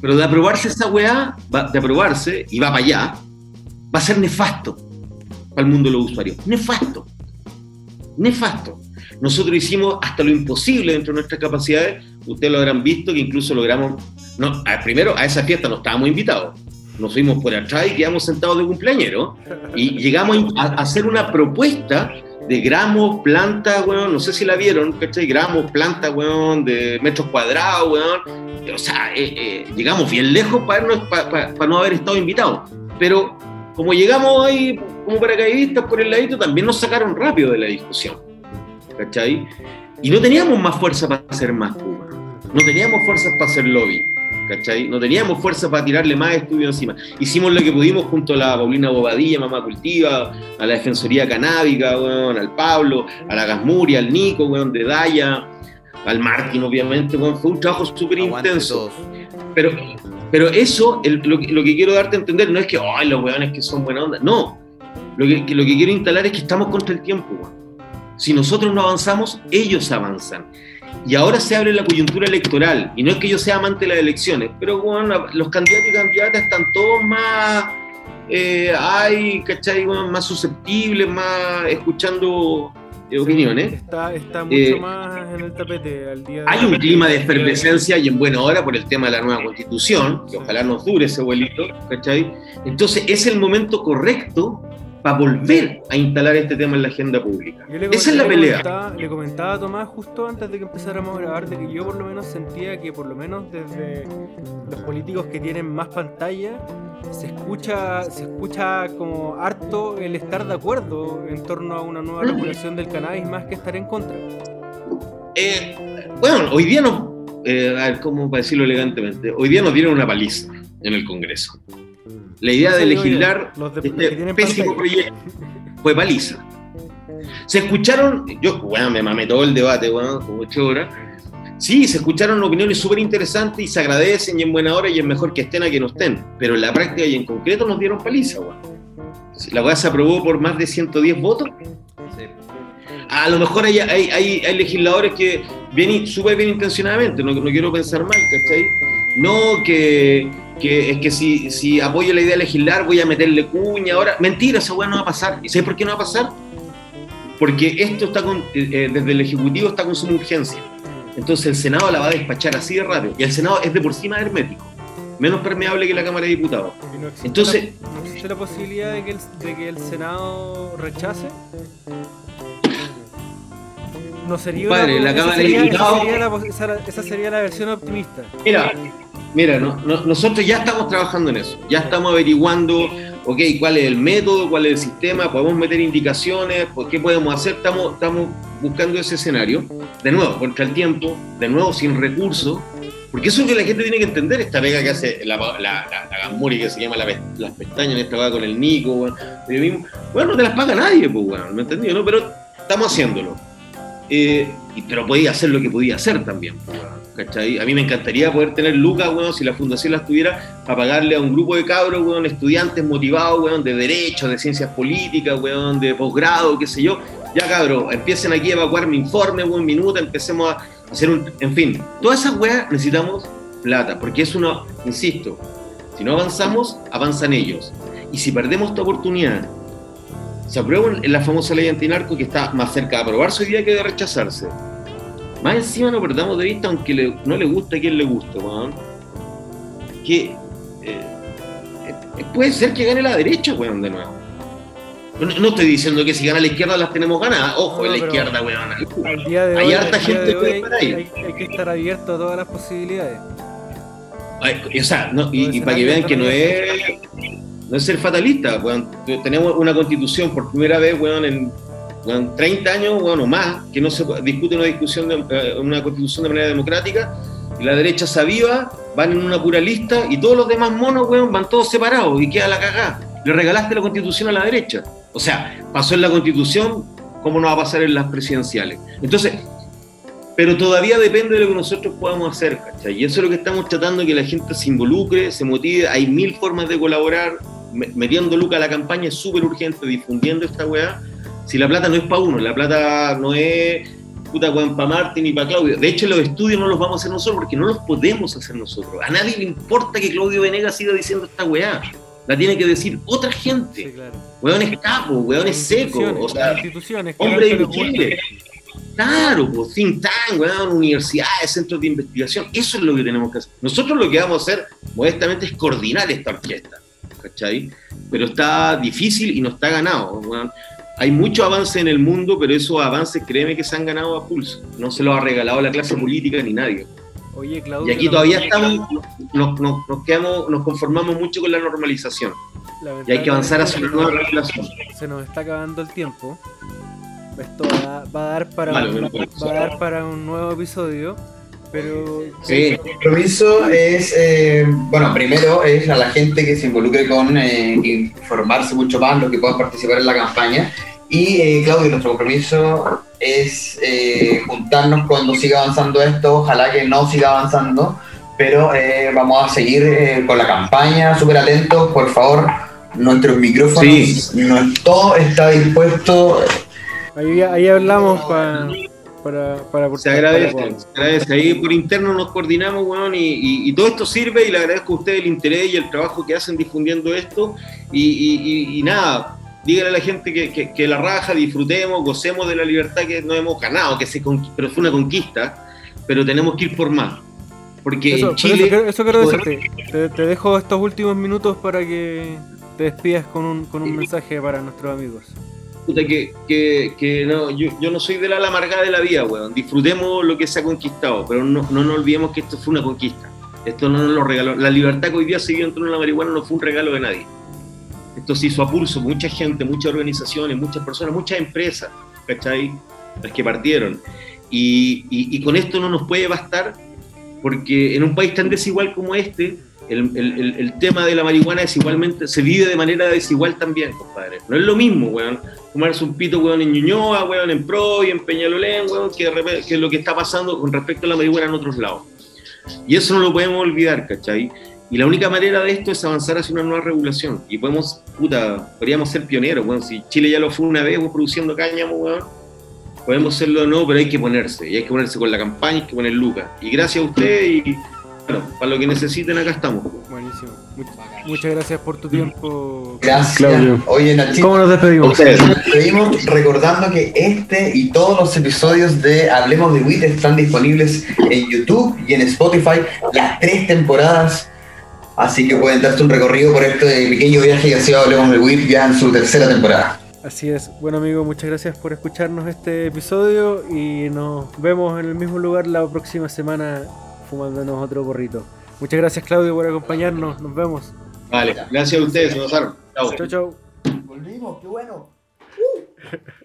pero de aprobarse esa weá, va- de aprobarse y va para allá, va a ser nefasto para el mundo de los usuarios. Nefasto. Nefasto. Nosotros hicimos hasta lo imposible dentro de nuestras capacidades. Ustedes lo habrán visto que incluso logramos. No, a- primero, a esa fiesta no estábamos invitados. Nos fuimos por atrás y quedamos sentados de cumpleañero y llegamos a, hacer una propuesta de gramos, plantas, weón, no sé si la vieron, ¿cachai? Gramos, plantas, weón, de metros cuadrados, weón. O sea, eh, eh, llegamos bien lejos para, pa- pa- no haber estado invitados. Pero como llegamos ahí como paracaidistas por el ladito, también nos sacaron rápido de la discusión, ¿cachai? Y no teníamos más fuerza para hacer más, weón. No teníamos fuerzas para hacer lobby. ¿Cachai? No teníamos fuerza para tirarle más estudios encima. Hicimos lo que pudimos junto a la Paulina Bobadilla, Mamá Cultiva, a la Defensoría Canábica, weón, al Pablo, a la Gasmuria, al Nico, weón, de Daya, al Martín, obviamente. Fue un trabajo súper intenso. Pero, pero eso, el- lo, que- lo que quiero darte a entender no es que, ay, los weones que son buena onda. No. Lo que, que lo que quiero instalar es que estamos contra el tiempo, weón. Si nosotros no avanzamos, ellos avanzan. Y ahora se abre la coyuntura electoral. Y no es que yo sea amante de las elecciones, pero bueno, los candidatos y candidatas están todos más, eh, ay, ¿cachai? Bueno, más susceptibles, más escuchando eh, opiniones. Está, está mucho Eh, más en el tapete al día de Hay un clima de efervescencia y en buena hora por el tema de la nueva constitución, que ojalá nos dure ese vuelito, ¿cachai? Entonces es el momento correcto para volver a instalar este tema en la agenda pública. Yo le Esa es la le pelea. Comentaba, le comentaba a Tomás justo antes de que empezáramos a grabar de que yo por lo menos sentía que por lo menos desde los políticos que tienen más pantalla se escucha, se escucha como harto el estar de acuerdo en torno a una nueva regulación del cannabis más que estar en contra. Eh, bueno, hoy día nos, eh, a ver, ¿cómo para decirlo elegantemente? Hoy día nos dieron una paliza en el Congreso. La idea de yo, legislar los de- que este tienen pésimo pantalla. proyecto fue paliza. Se escucharon, yo, bueno, me mamé todo el debate, bueno, como ocho horas. Sí, se escucharon opiniones súper interesantes y se agradecen y en buena hora y es mejor que estén a que no estén. Pero en la práctica y en concreto nos dieron paliza, weón. La weá se aprobó por más de 110 votos. Sí. A lo mejor hay, hay, hay, hay legisladores que bien, súper bien intencionadamente, no, no quiero pensar mal, ¿cachai? No que, que es que si, si apoyo la idea de legislar voy a meterle cuña ahora. Mentira, esa weá no va a pasar. ¿Y sabes por qué no va a pasar? Porque esto está con, eh, eh, desde el Ejecutivo está con suma urgencia. Entonces el Senado la va a despachar así de rápido. Y el Senado es de por sí más hermético, menos permeable que la Cámara de Diputados. No existe Entonces- la, ¿no existe la posibilidad de que, el, de que el Senado rechace. No sería una- la esa sería- esa Diputados- sería la esa, sería la versión optimista. Mira, mira, no- no- nosotros ya estamos trabajando en eso, ya estamos averiguando, ok, cuál es el método, cuál es el sistema, podemos meter indicaciones, pues, qué podemos hacer, estamos, estamos buscando ese escenario, de nuevo, contra el tiempo, de nuevo, sin recursos, porque eso es lo que la gente tiene que entender, esta pega que hace la, la, la, la Gamuri, que se llama las pestañas, esta va con el Nico, mismo, bueno, no te las paga nadie, pues, weón, ¿me entendí? ¿no? Pero estamos haciéndolo. Eh, pero podía hacer lo que podía hacer también. pues. A mí me encantaría poder tener lucas, weón, si la fundación las tuviera, para pagarle a un grupo de cabros, weón, estudiantes motivados, weón, de derecho, de ciencias políticas, weón, de posgrado, qué sé yo. Ya, cabros, empiecen aquí a evacuar mi informe, weón, minuto, empecemos a, hacer un, en fin, todas esas weas necesitamos plata, porque es una, insisto, si no avanzamos, avanzan ellos. Y si perdemos esta oportunidad, se aprueba en la famosa ley antinarco que está más cerca de aprobarse hoy día que de rechazarse. Más encima no perdamos de vista, aunque le- no le guste a quien le guste, weón, que eh, eh, puede ser que gane la derecha, weón, de nuevo. No, no estoy diciendo que si gana la izquierda las tenemos ganadas. Ojo, No, en la izquierda, weón. Hay hoy, harta gente que puede para ahí. hay, hay que estar abierto a todas las posibilidades. Ay, O sea, no, y, para que vean que no es, no es ser fatalista, weón. Tenemos una constitución por primera vez, weón, en weón, 30 años, weón, o más, que no se discute una discusión de, eh, una constitución de manera democrática, y la derecha se aviva, van en una pura lista, y todos los demás monos, weón, van todos separados, y queda la cagada. Le regalaste la constitución a la derecha. O sea, pasó en la constitución, ¿cómo no va a pasar en las presidenciales? Entonces, pero todavía depende de lo que nosotros podamos hacer, ¿cachai? Y eso es lo que estamos tratando, que la gente se involucre, se motive, hay mil formas de colaborar, metiendo Luca a la campaña es súper urgente, difundiendo esta weá. Si la plata no es para uno, la plata no es puta weón para Martín ni para Claudio. De hecho, los estudios no los vamos a hacer nosotros porque no los podemos hacer nosotros. A nadie le importa que Claudio Venegas siga diciendo esta weá. La tiene que decir otra Sí, gente. claro. Weón es capo, weón es seco. O sea, instituciones, hombre invisible. Claro, pues think tank, weón, universidades, centros de investigación, eso es lo que tenemos que hacer. Nosotros lo que vamos a hacer, modestamente, es coordinar esta orquesta, ¿cachai? Pero está difícil y no está ganado. Hay mucho avance en el mundo, pero esos avances, créeme que se han ganado a pulso. No se los ha regalado la clase política ni nadie. Oye, Claudio. Y aquí todavía estamos, nos, nos- nos quedamos, nos conformamos mucho con la normalización. Y hay que avanzar hacia una nueva regulación. Se nos está acabando el tiempo. Esto va, va a dar para Vale, un, bueno. va a dar para un nuevo episodio, pero Sí, El compromiso es, eh, bueno, primero es a la gente que se involucre con eh, informarse mucho más, los que puedan participar en la campaña. Y eh, Claudio, nuestro compromiso es eh, juntarnos cuando siga avanzando esto, ojalá que no siga avanzando, pero eh, vamos a seguir eh, con la campaña, súper atentos, por favor, nuestros micrófonos, Sí. no- todo está dispuesto. ahí, ahí hablamos pa- para, para Se agradece, se agradece. Ahí por interno nos coordinamos, weón, y, y- y todo esto sirve y le agradezco a ustedes el interés y el trabajo que hacen difundiendo esto. Y, y- y- y nada, díganle a la gente que, que- que la raja, disfrutemos, gocemos de la libertad que no hemos ganado, que se pero fue una conquista, pero tenemos que ir por más. Porque Eso, en Chile... eso, quiero- eso quiero poder- decirte. Te, te dejo estos últimos minutos para que te despidas con un, con un mensaje para nuestros amigos. Que, que, no, yo, yo no soy de la, amargada de la vida, weón. Disfrutemos lo que se ha conquistado, pero no, no nos olvidemos que esto fue una conquista. Esto no nos lo regaló. La libertad que hoy día se vive en torno a la marihuana no fue un regalo de nadie. Esto se hizo a pulso, mucha gente, muchas organizaciones, muchas personas, muchas empresas, ¿cachai? Las que partieron. Y, y- y con esto no nos puede bastar, porque en un país tan desigual como este, el, el- el- tema de la marihuana desigualmente se vive de manera desigual también, compadre. No es lo mismo, weón, fumarse un pito, weón, en Ñuñoa, weón, en Pro y en Peñalolén, weón, que, que lo que está pasando con respecto a la marihuana en otros lados. Y eso no lo podemos olvidar, ¿cachai? Y la única manera de esto es avanzar hacia una nueva regulación. Y podemos, puta, podríamos ser pioneros, weón. Si Chile ya lo fue una vez, weón, produciendo cáñamo, weón, podemos hacerlo de nuevo, pero hay que ponerse. Y hay que ponerse con la campaña, hay que poner lucas. Y gracias a usted y, bueno, para lo que necesiten, acá estamos. Buenísimo. Much- muchas gracias por tu tiempo. Gracias. Claudio. Oye, Nachito. ¿Cómo nos despedimos? Ustedes. Nos despedimos recordando que este y todos los episodios de Hablemos de WIT están disponibles en YouTube y en Spotify, las tres temporadas. Así que pueden darse un recorrido por este pequeño viaje que ha sido Hablemos de WIT ya en su tercera temporada. Así es. Bueno, amigo, muchas gracias por escucharnos este episodio y nos vemos en el mismo lugar la próxima semana fumándonos otro gorrito. Muchas gracias, Claudio, por acompañarnos. Nos vemos. Vale, gracias a ustedes, se pasaron. Chao. Chau, chau. Volvimos, qué bueno.